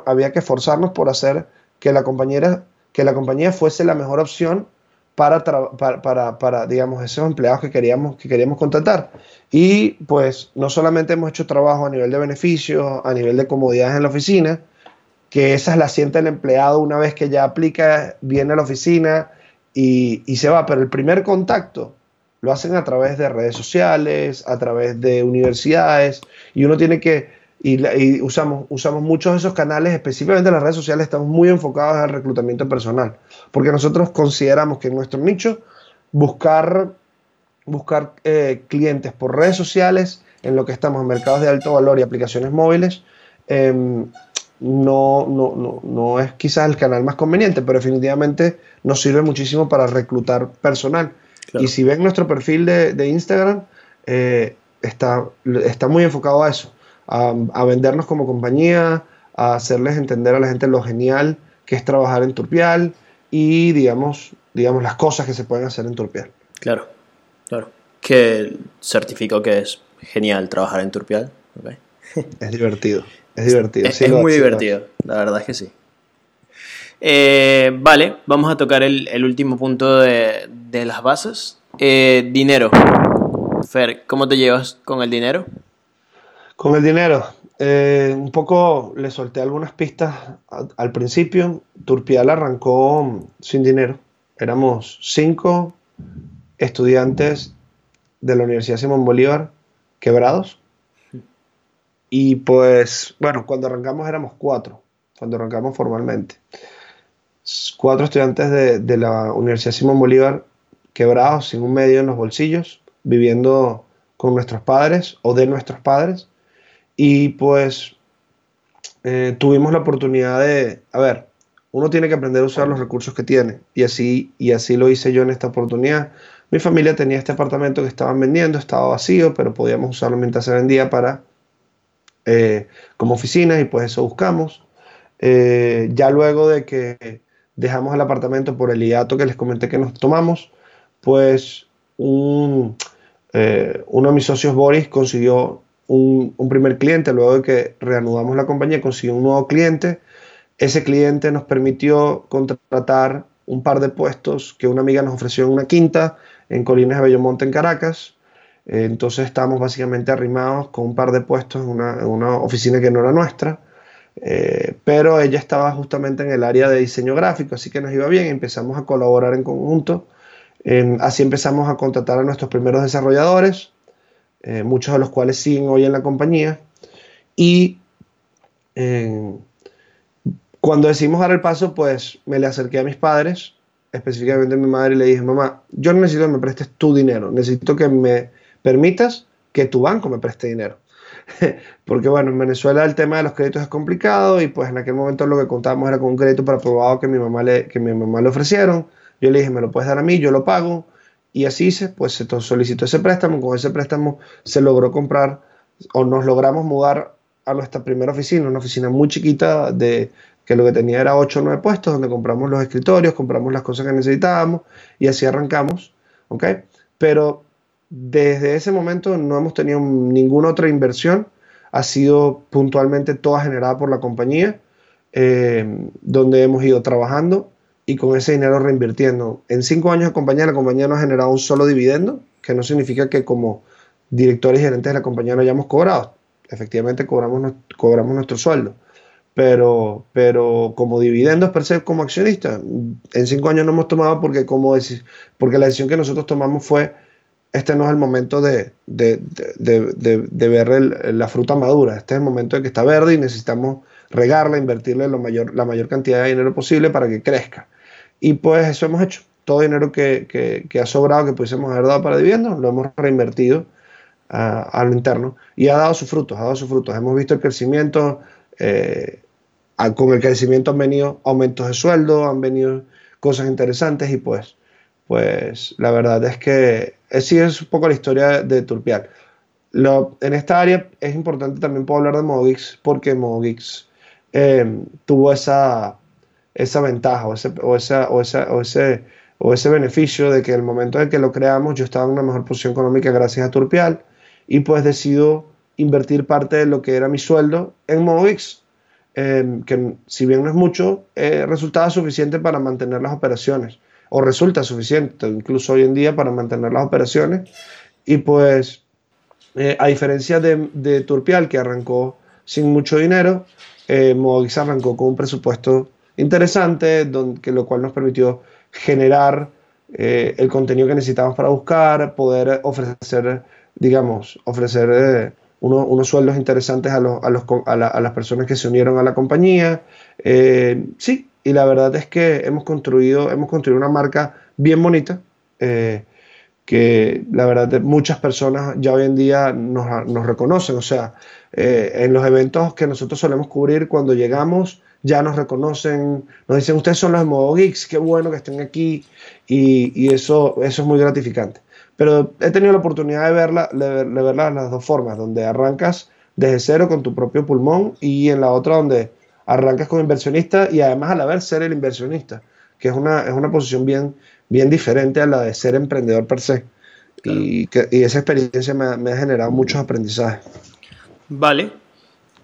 había que esforzarnos por hacer que la, compañera, que la compañía fuese la mejor opción para, para, para, digamos, esos empleados que queríamos, que queríamos contratar. Y pues no solamente hemos hecho trabajo a nivel de beneficios, a nivel de comodidades en la oficina, que esas las siente el empleado una vez que ya aplica, viene a la oficina y, y se va, pero el primer contacto lo hacen a través de redes sociales, a través de universidades, y uno tiene que, y, usamos, usamos muchos de esos canales, específicamente las redes sociales, estamos muy enfocados al reclutamiento personal, porque nosotros consideramos que en nuestro nicho buscar, buscar eh, clientes por redes sociales, en lo que estamos en mercados de alto valor y aplicaciones móviles, em, no, no, no, no es quizás el canal más conveniente, pero definitivamente nos sirve muchísimo para reclutar personal. Y si ven nuestro perfil de, Instagram, eh, está, está muy enfocado a eso, a, vendernos como compañía, a hacerles entender a la gente lo genial que es trabajar en Turpial y, digamos, digamos las cosas que se pueden hacer en Turpial. Claro, claro. Que certifico que es genial trabajar en Turpial. <laughs> Es divertido, es divertido. Es, muy divertido, la verdad es que sí. Eh, vale, vamos a tocar el, último punto de, las bases. Eh, dinero. Fer, ¿cómo te llevas con el dinero? Con el dinero. Eh, un poco le solté algunas pistas al, principio. Turpial arrancó sin dinero. Éramos cinco estudiantes de la Universidad Simón Bolívar quebrados. Y pues, bueno, cuando arrancamos éramos cuatro, cuando arrancamos formalmente cuatro estudiantes de, la Universidad Simón Bolívar quebrados, sin un medio en los bolsillos, viviendo con nuestros padres o de nuestros padres. Y pues eh, tuvimos la oportunidad de, a ver, uno tiene que aprender a usar los recursos que tiene. Y así, y así lo hice yo en esta oportunidad. Mi familia tenía este apartamento que estaban vendiendo, estaba vacío, pero podíamos usarlo mientras se vendía para eh, como oficina y pues eso buscamos. Eh, ya luego de que dejamos el apartamento por el hiato que les comenté que nos tomamos, pues un, uno de mis socios, Boris, consiguió un, primer cliente, luego de que reanudamos la compañía, conseguí un nuevo cliente. Ese cliente nos permitió contratar un par de puestos que una amiga nos ofreció en una quinta en Colinas de Bellomonte, en Caracas. Entonces estábamos básicamente arrimados con un par de puestos en una, oficina que no era nuestra. Eh, pero ella estaba justamente en el área de diseño gráfico, así que nos iba bien, empezamos a colaborar en conjunto. así empezamos a contratar a nuestros primeros desarrolladores, eh, muchos de los cuales siguen hoy en la compañía. Y eh, cuando decidimos dar el paso, pues me le acerqué a mis padres, específicamente a mi madre, y le dije, mamá, yo no necesito que me prestes tu dinero, necesito que me permitas que tu banco me preste dinero. <laughs> Porque bueno, en Venezuela el tema de los créditos es complicado y pues en aquel momento lo que contábamos era con un crédito para aprobado que mi mamá le, que mi mamá le ofrecieron. Yo le dije, me lo puedes dar a mí, yo lo pago. Y así se, pues se solicitó ese préstamo, con ese préstamo se logró comprar o nos logramos mudar a nuestra primera oficina, una oficina muy chiquita de que lo que tenía era 8 o 9 puestos, donde compramos los escritorios, compramos las cosas que necesitábamos y así arrancamos, ¿ok? Pero desde ese momento no hemos tenido ninguna otra inversión, ha sido puntualmente toda generada por la compañía, eh, donde hemos ido trabajando y con ese dinero reinvirtiendo. En cinco años de compañía, la compañía no ha generado un solo dividendo, que no significa que como directores y gerentes de la compañía no hayamos cobrado. Efectivamente cobramos, cobramos nuestro sueldo. Pero, pero como dividendos per se, como accionistas, en cinco años no hemos tomado porque, como porque la decisión que nosotros tomamos fue, este no es el momento de, de, de, ver la fruta madura, este es el momento de que está verde y necesitamos regarla, invertirle lo mayor, la mayor cantidad de dinero posible para que crezca. Y pues eso hemos hecho. Todo dinero que, ha sobrado, que pudiésemos haber dado para dividendos, lo hemos reinvertido a lo interno y ha dado sus frutos, ha dado sus frutos. Hemos visto el crecimiento, eh, con el crecimiento han venido aumentos de sueldo, han venido cosas interesantes y pues, pues la verdad es que sí es un poco la historia de Turpial. Lo, en esta área es importante también puedo hablar de Mogix porque Mogix eh, tuvo esa esa ventaja o ese, o, esa, o, esa, o, ese, o ese beneficio de que el momento en que lo creamos yo estaba en una mejor posición económica gracias a Turpial y pues decido invertir parte de lo que era mi sueldo en Movix, eh, que si bien no es mucho, eh, resultaba suficiente para mantener las operaciones, o resulta suficiente incluso hoy en día para mantener las operaciones. Y pues, eh, a diferencia de, de, Turpial, que arrancó sin mucho dinero, Movix arrancó con un presupuesto interesante, donde, que lo cual nos permitió generar eh, el contenido que necesitábamos para buscar, poder ofrecer, digamos, ofrecer eh, unos sueldos interesantes a, los, a, los, a, las personas que se unieron a la compañía. Eh, sí, y la verdad es que hemos construido, hemos construido una marca bien bonita. que la verdad muchas personas ya hoy en día nos reconocen, o sea, en los eventos que nosotros solemos cubrir cuando llegamos, ya nos reconocen, nos dicen, ustedes son los modo geeks, qué bueno que estén aquí, y, eso, eso es muy gratificante. Pero he tenido la oportunidad de verla, de, verla de las dos formas, donde arrancas desde cero con tu propio pulmón y en la otra donde arrancas como inversionista y además a la vez ser el inversionista, que es una, es una posición bien, bien diferente a la de ser emprendedor per se. Y, que, y, esa experiencia me, me ha generado muchos aprendizajes. Vale.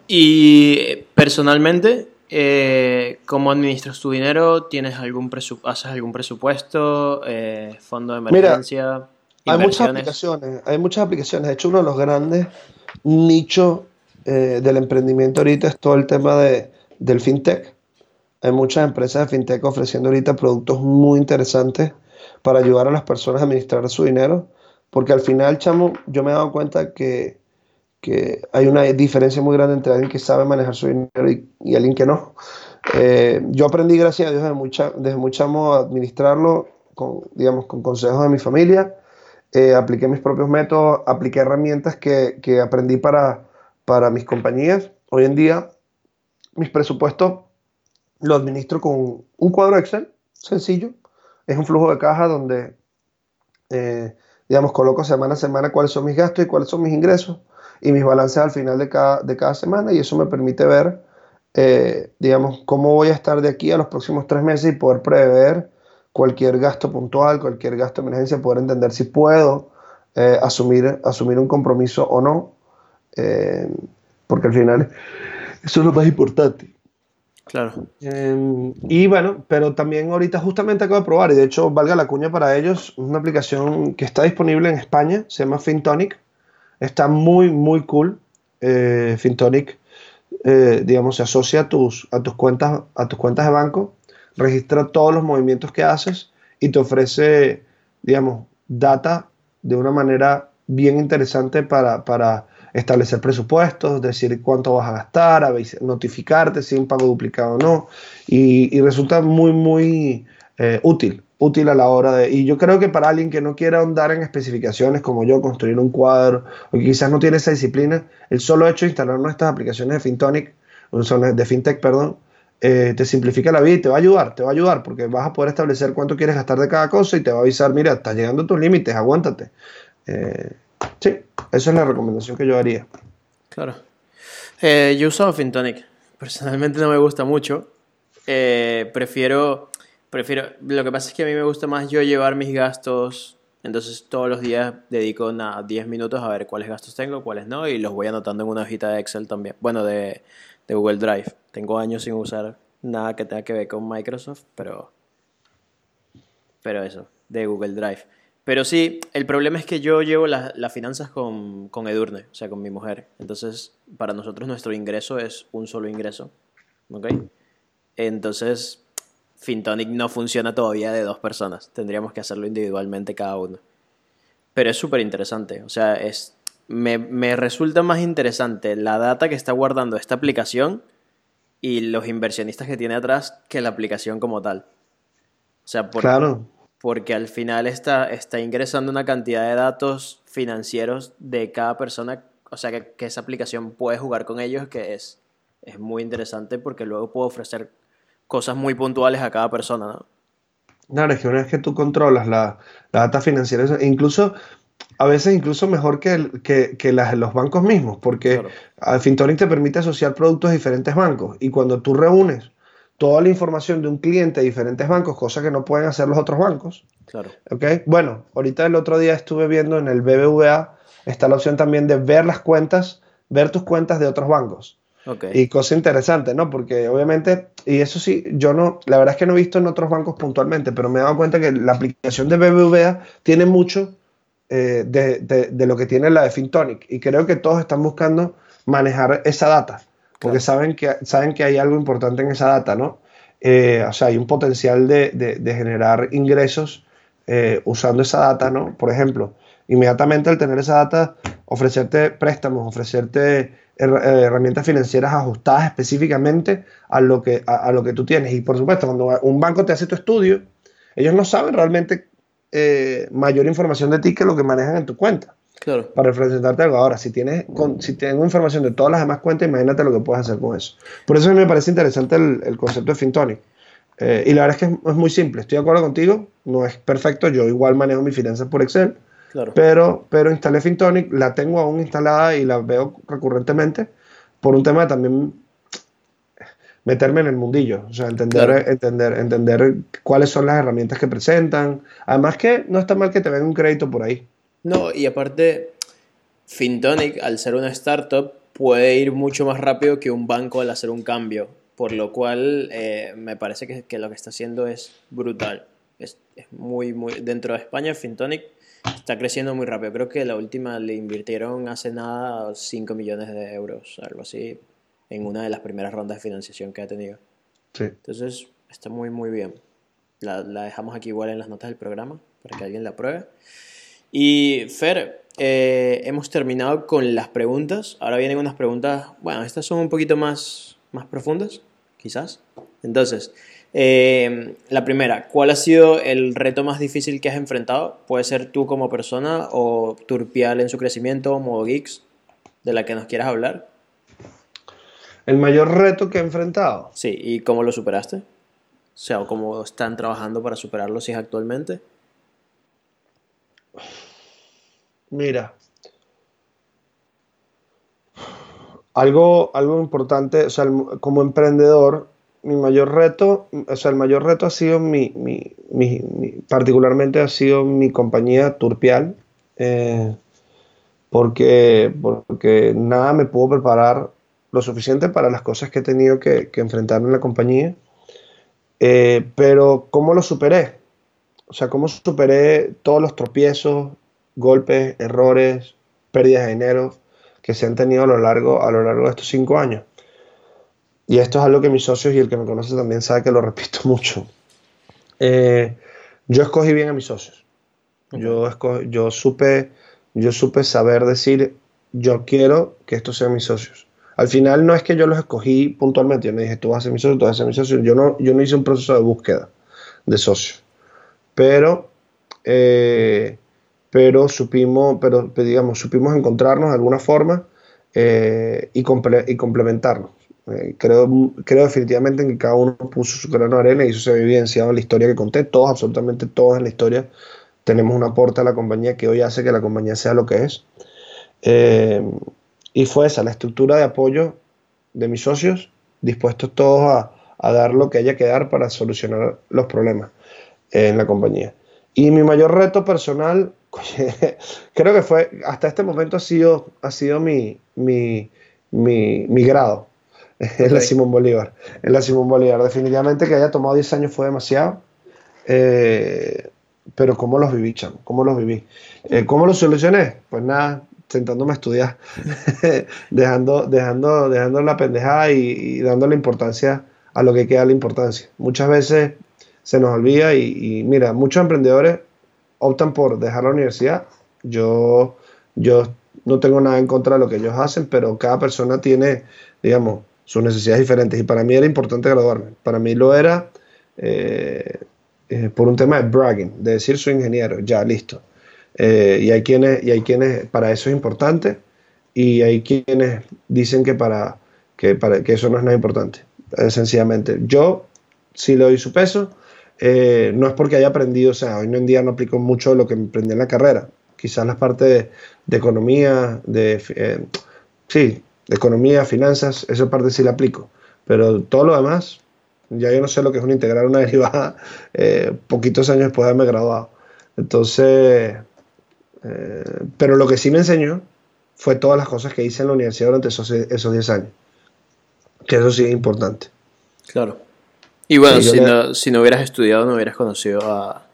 Y personalmente, eh, ¿Cómo administras tu dinero? ¿Tienes algún ¿Haces algún presupuesto? Eh, ¿Fondo de emergencia? hay muchas aplicaciones. Hay muchas aplicaciones. De hecho, uno de los grandes nichos eh, del emprendimiento ahorita es todo el tema de, del fintech. Hay muchas empresas de fintech ofreciendo ahorita productos muy interesantes para ayudar a las personas a administrar su dinero. Porque al final, chamo, yo me he dado cuenta que que hay una diferencia muy grande entre alguien que sabe manejar su dinero y, alguien que no. Eh, yo aprendí, gracias a Dios, desde, mucha, desde muy chamo a administrarlo con, digamos, con consejos de mi familia. Eh, apliqué mis propios métodos, apliqué herramientas que, que, aprendí para, para mis compañías. Hoy en día, mis presupuestos los administro con un cuadro Excel sencillo. Es un flujo de caja donde, eh, digamos, coloco semana a semana cuáles son mis gastos y cuáles son mis ingresos y mis balances al final de cada, de cada semana y eso me permite ver, eh, digamos, cómo voy a estar de aquí a los próximos tres meses y poder prever cualquier gasto puntual, cualquier gasto de emergencia, poder entender si puedo eh, asumir, asumir un compromiso o no. eh, porque al final eso es lo más importante. Claro. Eh, y bueno, pero también ahorita justamente acabo de probar, y de hecho valga la cuña para ellos, una aplicación que está disponible en España, se llama FinTonic, está muy, muy cool. Eh, FinTonic, digamos, se asocia a tus, a, tus cuentas, a tus cuentas de banco, registra todos los movimientos que haces y te ofrece, digamos, data de una manera bien interesante para, para establecer presupuestos, decir cuánto vas a gastar, notificarte si un pago duplicado o no, y, resulta muy, muy eh, útil, útil a la hora de... Y yo creo que para alguien que no quiera ahondar en especificaciones como yo, construir un cuadro, o que quizás no tiene esa disciplina, el solo hecho de instalar nuestras aplicaciones de FinTonic, de FinTech, perdón, eh, te simplifica la vida y te va a ayudar, te va a ayudar porque vas a poder establecer cuánto quieres gastar de cada cosa y te va a avisar, mira, estás llegando a tus límites, aguántate. Eh, sí, esa es la recomendación que yo haría. Claro. Eh, yo uso Fintonic. Personalmente no me gusta mucho. prefiero, prefiero. Lo que pasa es que a mí me gusta más yo llevar mis gastos. Entonces todos los días dedico nada, 10 minutos a ver cuáles gastos tengo, cuáles no, y los voy anotando en una hojita de Excel también. Bueno, de, de Google Drive. Tengo años sin usar nada que tenga que ver con Microsoft, pero, pero eso, de Google Drive. Pero sí, el problema es que yo llevo las finanzas con, con, Edurne, o sea, con mi mujer. Entonces, para nosotros nuestro ingreso es un solo ingreso. ¿Ok? Entonces, Fintonic no funciona todavía de dos personas. Tendríamos que hacerlo individualmente cada uno. Pero es súper interesante. O sea, es me, resulta más interesante la data que está guardando esta aplicación y los inversionistas que tiene atrás que la aplicación como tal. O sea, porque al final está, está ingresando una cantidad de datos financieros de cada persona, o sea, que, esa aplicación puede jugar con ellos, que es, es muy interesante porque luego puedo ofrecer cosas muy puntuales a cada persona, ¿no? Claro, es que una vez que tú controlas la, la data financiera, incluso a veces incluso mejor que, que, los bancos mismos, porque claro. FinTonic te permite asociar productos de diferentes bancos y cuando tú reúnes toda la información de un cliente de diferentes bancos, cosa que no pueden hacer los otros bancos. Claro. ¿okay? Bueno, ahorita el otro día estuve viendo en el BBVA, está la opción también de ver las cuentas, ver tus cuentas de otros bancos. Okay. Y cosa interesante, ¿no? Porque obviamente, y eso sí, yo no, la verdad es que no he visto en otros bancos puntualmente, pero me he dado cuenta que la aplicación de BBVA tiene mucho eh, de, lo que tiene la de FinTonic. Y creo que todos están buscando manejar esa data, porque saben, que, saben que hay algo importante en esa data, ¿no? Eh, o sea, hay un potencial de, generar ingresos eh, usando esa data, ¿no? Por ejemplo, inmediatamente al tener esa data, ofrecerte préstamos, ofrecerte herramientas financieras ajustadas específicamente a lo, que, a lo que tú tienes. Y por supuesto, cuando un banco te hace tu estudio, ellos no saben realmente eh, mayor información de ti que lo que manejan en tu cuenta. Claro. Para representarte algo. Ahora, si tienes si tengo información de todas las demás cuentas, imagínate lo que puedes hacer con eso. Por eso a mí me parece interesante el, concepto de FinTonic. Eh, y la verdad es que es, muy simple. Estoy de acuerdo contigo. No es perfecto. Yo igual manejo mis finanzas por Excel. Claro. Pero, pero instalé FinTonic. La tengo aún instalada y la veo recurrentemente. Por un tema también meterme en el mundillo, o sea, entender, entender, entender cuáles son las herramientas que presentan. Además que no está mal que te venga un crédito por ahí. No, y aparte, FinTonic, al ser una startup, puede ir mucho más rápido que un banco al hacer un cambio, por lo cual eh, me parece que, lo que está haciendo es brutal. Es, es, muy, muy... Dentro de España, FinTonic está creciendo muy rápido. Creo que la última le invirtieron hace nada 5 millones de euros, algo así en una de las primeras rondas de financiación que ha tenido. Sí. Entonces, está muy, muy bien. La, dejamos aquí igual en las notas del programa para que alguien la pruebe. Y Fer, eh, hemos terminado con las preguntas. Ahora vienen unas preguntas, bueno, estas son un poquito más, más profundas, quizás. Entonces, eh, la primera, ¿cuál ha sido el reto más difícil que has enfrentado? Puede ser tú como persona o Turpial en su crecimiento, Modo Geeks, de la que nos quieras hablar. ¿El mayor reto que he enfrentado? Sí, ¿y cómo lo superaste? O sea, ¿cómo están trabajando para superarlo si es actualmente? Mira, algo, algo importante, o sea, como emprendedor, mi mayor reto, o sea, el mayor reto ha sido mi, mi, particularmente ha sido mi compañía Turpial, eh, porque, porque nada me pudo preparar lo suficiente para las cosas que he tenido que, enfrentar en la compañía. Eh, pero ¿cómo lo superé? O sea, ¿cómo superé todos los tropiezos, golpes, errores, pérdidas de dinero que se han tenido a lo largo, a lo largo de estos cinco años? Y esto es algo que mis socios y el que me conoce también sabe que lo repito <laughs> mucho. Eh, yo escogí bien a mis socios. Yo, yo, supe, yo supe saber decir, yo quiero que estos sean mis socios. Al final no es que yo los escogí puntualmente, yo no dije, tú vas a ser mi socio, tú vas a ser mi socio. Yo no, yo no hice un proceso de búsqueda de socios. Pero, eh, pero supimos, pero digamos, supimos encontrarnos de alguna forma eh, y, y complementarnos. Eh, creo, creo definitivamente en que cada uno puso su grano de arena y eso se ha evidenciado en la historia que conté. Todos, absolutamente todos en la historia, tenemos un aporte a la compañía que hoy hace que la compañía sea lo que es. Eh, y fue esa, la estructura de apoyo de mis socios, dispuestos todos a, a dar lo que haya que dar para solucionar los problemas en la compañía. Y mi mayor reto personal, <laughs> creo que fue, hasta este momento ha sido, ha sido mi, mi, mi, mi grado <laughs> es la Simón Bolívar. Es la Simón Bolívar. Definitivamente que haya tomado 10 años fue demasiado. Eh, pero ¿cómo los viví, chamo? ¿Cómo los viví? Eh, ¿Cómo los solucioné? Pues nada, sentándome a estudiar, <laughs> dejando, dejando, dejando la pendejada y, dando la importancia a lo que queda la importancia. Muchas veces se nos olvida y, y, mira, muchos emprendedores optan por dejar la universidad. Yo, yo no tengo nada en contra de lo que ellos hacen, pero cada persona tiene, digamos, sus necesidades diferentes. Y para mí era importante graduarme. Para mí lo era eh, eh, por un tema de bragging, de decir soy ingeniero, ya, listo. Eh, y, hay quienes, y hay quienes, para eso es importante, y hay quienes dicen que, para, que, para, que eso no es nada importante. sencillamente, yo sí le doy su peso. no es porque haya aprendido, o sea, hoy en día no aplico mucho de lo que aprendí en la carrera. Quizás las partes de, economía, de, sí, de economía, finanzas, esa parte sí la aplico. Pero todo lo demás, ya yo no sé lo que es un integral, una derivada, <laughs> eh, poquitos años después de haberme graduado. Entonces, eh, pero lo que sí me enseñó fue todas las cosas que hice en la universidad durante esos, esos 10 años. Que eso sí es importante. Claro. Y bueno, si, no, si no hubieras estudiado, no hubieras conocido a,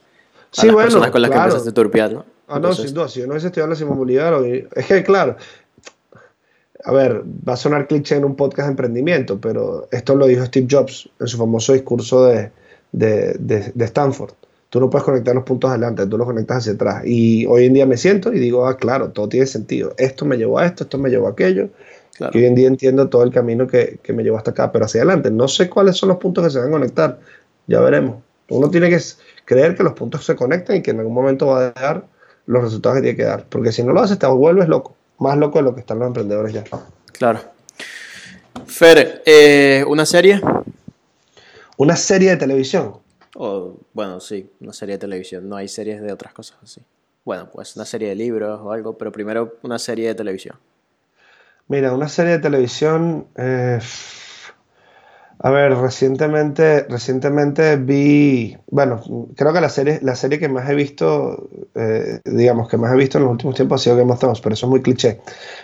las personas con las que empezaste a turpear, ¿no? Ah, no, sin duda. Si yo no hubiese estudiado la Simón Bolívar, es que, claro, a ver, va a sonar cliché en un podcast de emprendimiento, pero esto lo dijo Steve Jobs en su famoso discurso de, Stanford. Tú no puedes conectar los puntos adelante, tú los conectas hacia atrás. Y hoy en día me siento y digo, ah, claro, todo tiene sentido. Esto me llevó a esto, esto me llevó a aquello. Y hoy en día entiendo todo el camino que, me llevó hasta acá, pero hacia adelante. No sé cuáles son los puntos que se van a conectar. Ya veremos. Uno tiene que creer que los puntos se conectan y que en algún momento va a dar los resultados que tiene que dar. Porque si no lo haces, te vuelves loco más loco de lo que están los emprendedores ya. Claro. Fer, eh, ¿una serie? ¿Una serie de televisión? bueno, sí, una serie de televisión. No hay series de otras cosas así. Bueno, pues una serie de libros o algo, pero primero una serie de televisión. Mira, una serie de televisión. Eh, a ver, recientemente, recientemente vi, bueno, creo que la serie, la serie que más he visto, eh, digamos, que más he visto en los últimos tiempos ha sido Game of Thrones, pero eso es muy cliché.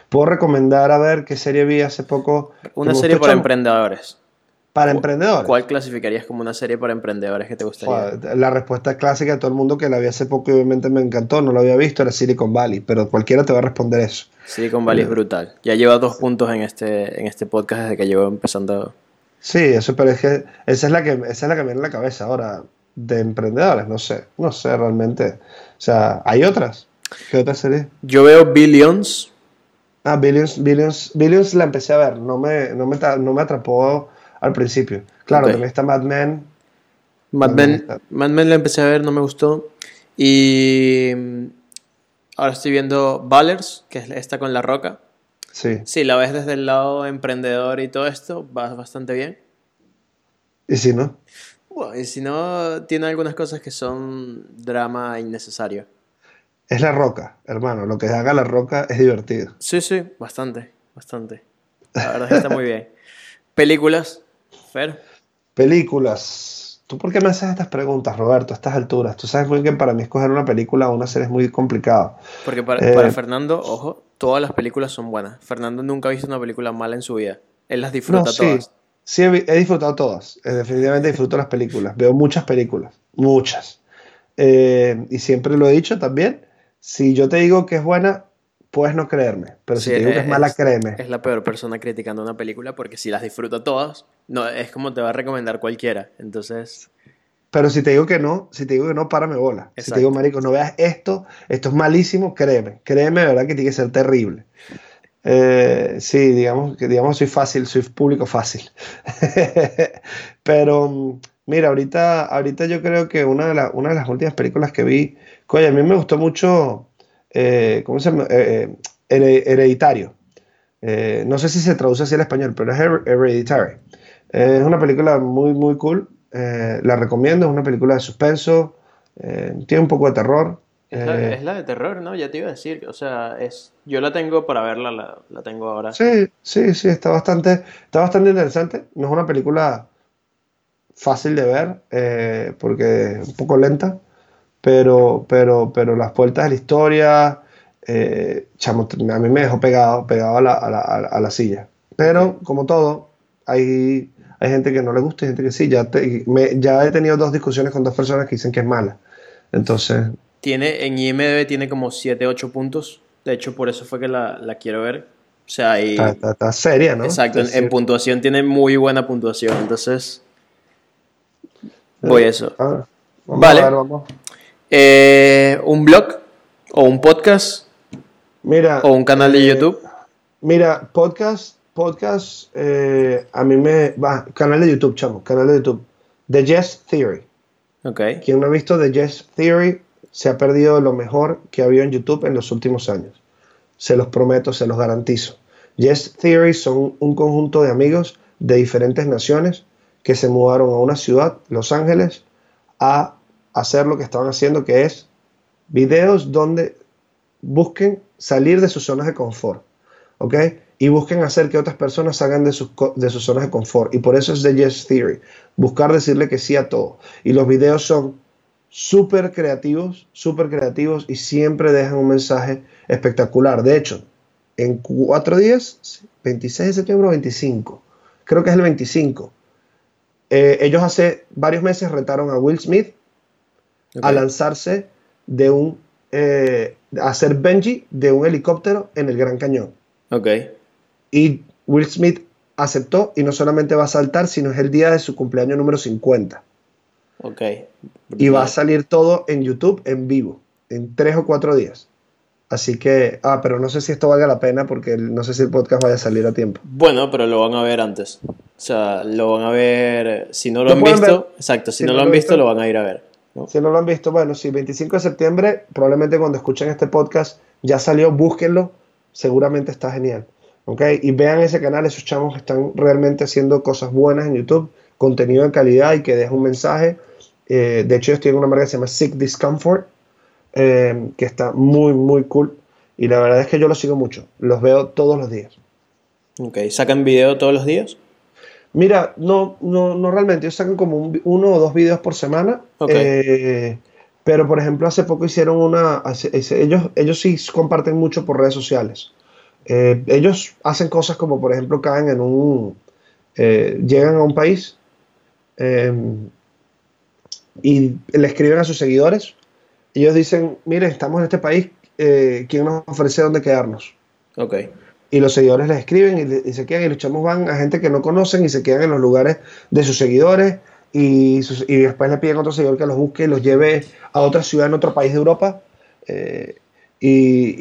¿Puedo recomendar a ver qué serie vi hace poco? Una serie para emprendedores. ¿Para emprendedores? ¿Cuál clasificarías como una serie para emprendedores que te gustaría? La respuesta clásica de todo el mundo que la vi hace poco y obviamente me encantó, no lo había visto, era Silicon Valley, pero cualquiera te va a responder eso. Silicon Valley es brutal. Ya lleva dos puntos en este, en este podcast desde que llevo empezando Sí, eso, pero es que esa es la que, esa es la que me viene en la cabeza ahora de emprendedores, no sé, no sé realmente. O sea, ¿hay otras? ¿Qué otra serie? Yo veo Billions. Ah, Billions, Billions, Billions la empecé a ver, no me, no me, no me atrapó al principio. Claro, también está Mad Men. Mad Men, Mad Men la empecé a ver, no me gustó. Y mm, ahora estoy viendo Ballers, que es esta con La Roca. Sí. Si la ves desde el lado emprendedor y todo esto, vas bastante bien. ¿Y si no? Bueno, y si no, tiene algunas cosas que son drama innecesario. Es la roca, hermano. Lo que haga la roca es divertido. Sí, sí, bastante, bastante. La verdad es que está muy bien. <laughs> ¿Películas? Fer. Películas. ¿Tú por qué me haces estas preguntas, Roberto, a estas alturas? Tú sabes muy bien que para mí escoger una película o una serie es muy complicado. Porque para, Eh, para Fernando, ojo, todas las películas son buenas. Fernando nunca ha visto una película mala en su vida. Él las disfruta No, sí, todas. sí he, disfrutado todas. Eh, definitivamente disfruto las películas. Veo muchas películas, muchas. Eh, y siempre lo he dicho también. Si yo te digo que es buena, puedes no creerme. Pero si te digo que es mala, créeme. Es la peor persona criticando una película porque si las disfruta todas, no, es como te va a recomendar cualquiera. Entonces, Pero si te digo que no, si te digo que no, párame bola. Si te digo, marico, no veas esto, esto es malísimo, créeme. Créeme, de verdad que tiene que ser terrible. Eh, sí, digamos que digamos soy fácil, soy público fácil. <laughs> Pero mira, ahorita, ahorita yo creo que una de, la- una de las últimas películas que vi, coño, a mí me gustó mucho, eh, ¿cómo se llama? Eh, eh, Here- Hereditario. No sé si se traduce así al español, pero es Her- Hereditary. Eh, es una película muy, muy cool. eh, la recomiendo. Es una película de suspenso. eh, tiene un poco de terror. es la, eh, es la de terror, ¿no? Ya te iba a decir. O sea, es, yo la tengo para verla, la, la tengo ahora. sí, sí, sí, está bastante, está bastante interesante. No es una película fácil de ver porque es un poco lenta, pero, pero, pero las vueltas de la historia, chamo, a mí me dejó pegado, pegado a la- a la- a la silla. Pero, como todo, hay, hay gente que no le gusta y gente que sí. Ya, te- me- ya he tenido dos discusiones con dos personas que dicen que es mala. Entonces, Tiene, en IMDb tiene como 7, 8 puntos. De hecho, por eso fue que la, la quiero ver. O sea, ahí... está, está- está seria, ¿no? Exacto, en, puntuación tiene muy buena puntuación. Entonces, voy a eso. Ah, vamos Vale. a ver, vamos. Eh, ¿Un blog? ¿O un podcast? Mira, ¿O un canal de eh, YouTube? Mira, podcast, podcast, eh, a mí me va, canal de YouTube, chamo, canal de YouTube. The Yes Theory. Ok. Quien no ha visto The Yes Theory se ha perdido lo mejor que ha habido en YouTube en los últimos años. Se los prometo, se los garantizo. Yes Theory son un conjunto de amigos de diferentes naciones que se mudaron a una ciudad, Los Ángeles, a hacer lo que estaban haciendo, que es videos donde busquen salir de sus zonas de confort, ¿ok? Y busquen hacer que otras personas salgan de sus, de sus zonas de confort. Y por eso es The Yes Theory, buscar decirle que sí a todo. Y los videos son súper creativos, súper creativos y siempre dejan un mensaje espectacular. De hecho, en cuatro días, 26 de septiembre o 25, creo que es el 25, eh, ellos hace varios meses retaron a Will Smith a lanzarse de un, eh, a hacer Benji de un helicóptero en el Gran Cañón. Ok. Y Will Smith aceptó y no solamente va a saltar, sino es el día de su cumpleaños número 50. Ok. Y va a salir todo en YouTube en vivo, en tres o cuatro días. Así que, ah, pero no sé si esto valga la pena porque no sé si el podcast vaya a salir a tiempo. Bueno, pero lo van a ver antes. O sea, lo van a ver. Si no lo, han visto, ver. exacto, si, Si no, no lo han han visto, visto. lo van a ir a ver. ¿no? Si no lo han visto, bueno, sí, 25 de septiembre, probablemente cuando escuchen este podcast ya salió, búsquenlo, seguramente está genial. ¿Ok? Y vean ese canal, esos chamos que están realmente haciendo cosas buenas en YouTube, contenido de calidad y que deja un mensaje. Eh, de hecho, ellos tienen una marca que se llama Sick Discomfort, eh, que está muy, muy cool. Y la verdad es que yo los sigo mucho, los veo todos los días. Ok. ¿Sacan video todos los días? Mira, no, no, no realmente, ellos sacan como un uno o dos videos por semana. Ok. eh, pero, por ejemplo, hace poco hicieron una. hace- ellos, ellos sí comparten mucho por redes sociales. Eh, ellos hacen cosas como, por ejemplo, caen en un. eh, llegan a un país eh, y le escriben a sus seguidores. Ellos dicen: Miren, estamos en este país, eh, ¿quién nos ofrece dónde quedarnos? Ok. y los seguidores les escriben y, le- y se quedan y los chamos van a gente que no conocen y se quedan en los lugares de sus seguidores y, sus- y después le piden a otro seguidor que los busque y los lleve a otra ciudad en otro país de Europa eh, y,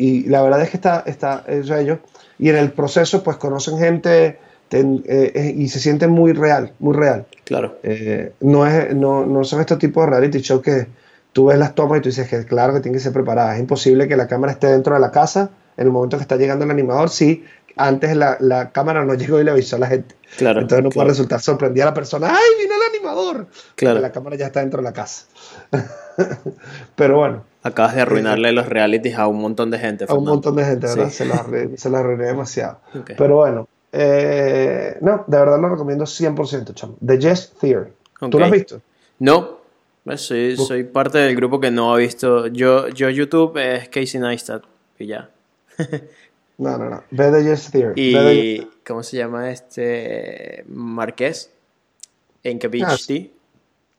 y la verdad es que está, está eso ellos y en el proceso pues conocen gente ten- eh, eh, y se sienten muy real, muy real. Claro. Eh, no, es, no, no son estos tipos de reality show que tú ves las tomas y tú dices que claro que tiene que ser preparada. Es imposible que la cámara esté dentro de la casa en el momento que está llegando el animador si antes la, la cámara no llegó y le avisó a la gente. Claro. Entonces no claro, puede resultar sorprendida a la persona. ¡Ay, vino Claro. Porque La cámara ya está dentro de la casa. <laughs> Pero bueno, Acabas de arruinarle los realities a un montón de gente. a un Fernando. montón de gente, ¿verdad? Sí. Se la, se la arruiné demasiado. Pero bueno, eh, no, de verdad lo recomiendo 100%, chamo. The Yes Theory. ¿Tú lo has visto? No, pues soy, soy parte del grupo que no ha visto. Yo, yo YouTube es Casey Neistat y ya. no, no, no. Ve de Yes Theory. Y, ¿cómo se llama este? Marqués. En PhD.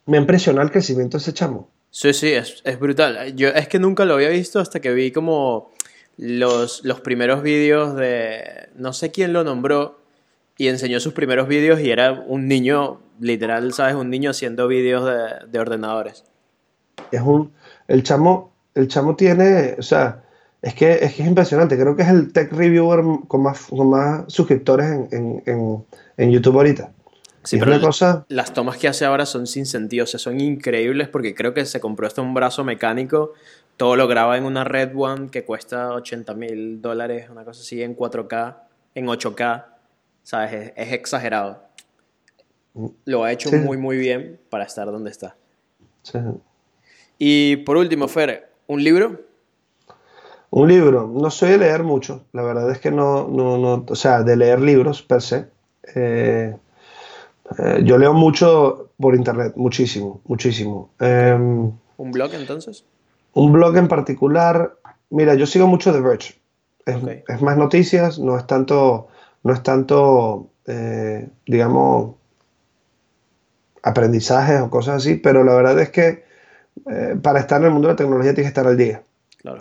me impresionó el crecimiento de ese chamo. Sí, sí, es, es, brutal. Yo es que nunca lo había visto hasta que vi como los, los primeros vídeos de... No sé quién lo nombró y enseñó sus primeros vídeos y era un niño, literal, ¿sabes? Un niño haciendo vídeos de, de ordenadores. Es un... El chamo, el chamo tiene, o sea, es que, es que es impresionante. Creo que es el tech reviewer con más, con más suscriptores en, en, en, en YouTube ahorita. Sí, pero cosa... las tomas que hace ahora son sin sentido, o sea, son increíbles porque creo que se compró hasta un brazo mecánico, todo lo graba en una Red One que cuesta 80 mil dólares, una cosa así, en 4K, en 8K, ¿sabes? Es, exagerado. Lo ha hecho muy, muy bien para estar donde está. Sí. Y por último, Fer, ¿un libro? Un libro, no soy de leer mucho, la verdad es que no, no, no o sea, de leer libros per se. Eh, eh, yo leo mucho por internet, muchísimo, muchísimo. Em, ¿Un blog entonces? Un blog en particular, mira, yo sigo mucho The Verge. Es, más noticias, no es tanto, no es tanto, eh, digamos, aprendizajes o cosas así, pero la verdad es que eh, para estar en el mundo de la tecnología tienes que estar al día.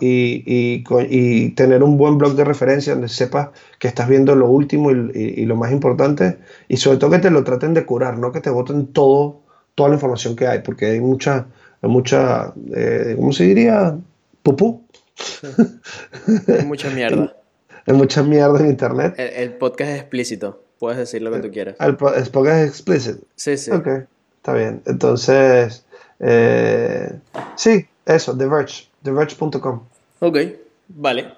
Y, y, tener un buen blog de referencia donde sepas que estás viendo lo último y, lo más importante y sobre todo que te lo traten de curar, no que te voten todo, toda la información que hay, porque hay mucha, mucha eh, ¿cómo se diría? Pupú. Hay <laughs> mucha mierda. hay mucha mierda en internet. El, podcast es explícito, puedes decir lo que tú quieras. El, podcast es explícito. Sí, sí. Ok, está bien. Entonces, eh, sí, eso, The Verge. TheVerge.com. Ok, vale.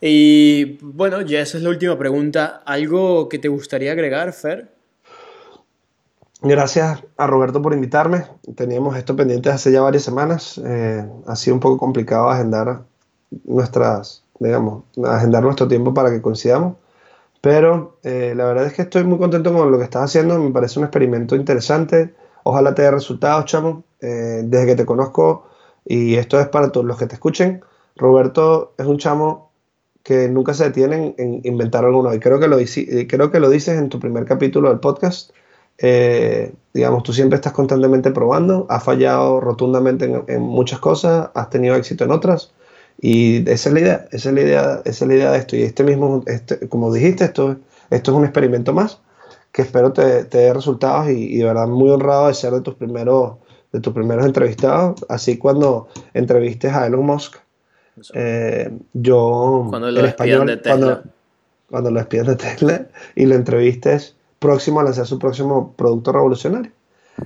Y bueno, ya esa es la última pregunta. ¿Algo que te gustaría agregar, Fer? Gracias a Roberto por invitarme. Teníamos esto pendiente hace ya varias semanas. Eh, ha sido un poco complicado agendar nuestras, digamos, agendar nuestro tiempo para que coincidamos. Pero eh, la verdad es que estoy muy contento con lo que estás haciendo. Me parece un experimento interesante. Ojalá te dé resultados, chamo. Eh, desde que te conozco, y esto es para todos los que te escuchen. Roberto es un chamo que nunca se detiene en inventar algo nuevo. Y creo que lo, eh, creo que lo dices en tu primer capítulo del podcast. Eh, digamos, tú siempre estás constantemente probando, has fallado rotundamente en, muchas cosas, has tenido éxito en otras. Y esa es la idea, esa es la idea, esa es la idea de esto. Y este mismo, este, como dijiste, esto, esto es un experimento más que espero te, te dé resultados y, y, de verdad muy honrado de ser de tus primeros de tus primeros entrevistados, así cuando entrevistes a Elon Musk, eh, yo cuando lo español, de Tesla. Cuando, lo despidan de Tesla y lo entrevistes próximo a lanzar su próximo producto revolucionario.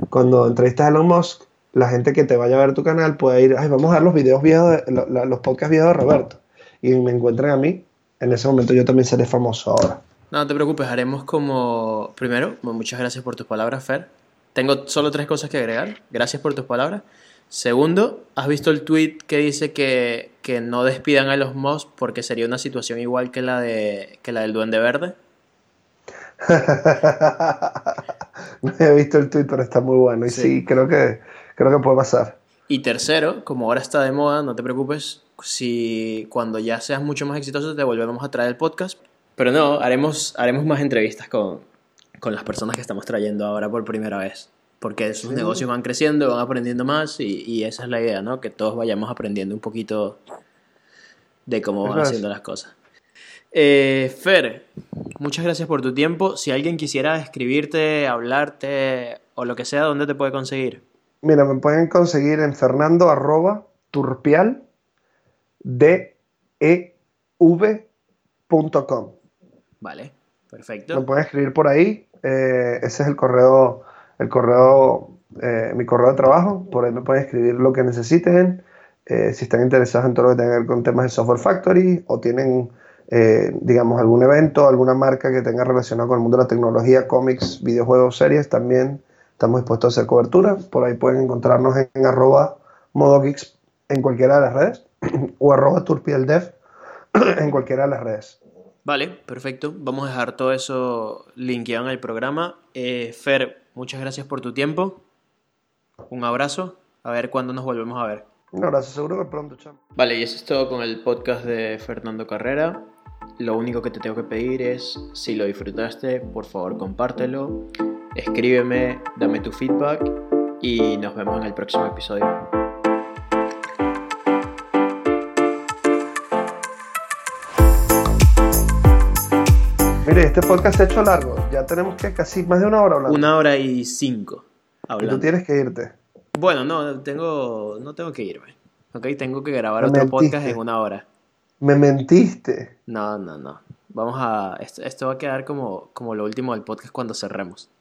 Cuando entrevistas a Elon Musk, la gente que te vaya a ver tu canal puede ir, ay, vamos a ver los videos viejos, los podcasts viejos de Roberto. Y me encuentren a mí, en ese momento yo también seré famoso ahora. No, no te preocupes, haremos como, primero, muchas gracias por tus palabras, Fer. Tengo solo tres cosas que agregar. Gracias por tus palabras. Segundo, ¿has visto el tweet que dice que, no despidan a los Moss porque sería una situación igual que la, de, que la del Duende Verde? no <laughs> he visto el tweet, pero está muy bueno. Y sí, creo, que, creo que puede pasar. Y tercero, como ahora está de moda, no te preocupes, si cuando ya seas mucho más exitoso te volvemos a traer el podcast. Pero no, haremos, haremos más entrevistas con, con las personas que estamos trayendo ahora por primera vez. Porque sus negocios van creciendo, van aprendiendo más y, y, esa es la idea, ¿no? Que todos vayamos aprendiendo un poquito de cómo van haciendo las cosas. Eh, Fer, muchas gracias por tu tiempo. Si alguien quisiera escribirte, hablarte o lo que sea, ¿dónde te puede conseguir? Mira, me pueden conseguir en fernando arroba turpial de e Vale, perfecto. Me pueden escribir por ahí eh, ese es el correo, el correo, eh, mi correo de trabajo, por ahí me pueden escribir lo que necesiten, eh, si están interesados en todo lo que tenga que ver con temas de Software Factory o tienen, digamos, algún evento, alguna marca que tenga relacionado con el mundo de la tecnología, cómics, videojuegos, series, también estamos dispuestos a hacer cobertura. Por ahí pueden encontrarnos en, en arroba modogeeks en cualquiera de las redes <clears throat> o arroba turpieldev <clears throat> en cualquiera de las redes. Vale, perfecto. Vamos a dejar todo eso linkeado en el programa. Eh, Fer, muchas gracias por tu tiempo. Un abrazo, a ver cuándo nos volvemos a ver. Un abrazo, seguro que pronto, chamo. Vale, y eso es todo con el podcast de Fernando Carrera. Lo único que te tengo que pedir es, si lo disfrutaste, por favor compártelo, escríbeme, dame tu feedback y nos vemos en el próximo episodio. Mire, este podcast se ha hecho largo. Ya tenemos que casi más de una hora hablando. Una hora y cinco Y hablando. tú tienes que irte. Bueno, no, tengo, no tengo que irme. Ok, tengo que grabar Me otro mentiste. podcast en una hora. Me mentiste. No, no, no. Vamos a. Esto, esto va a quedar como, como lo último del podcast cuando cerremos.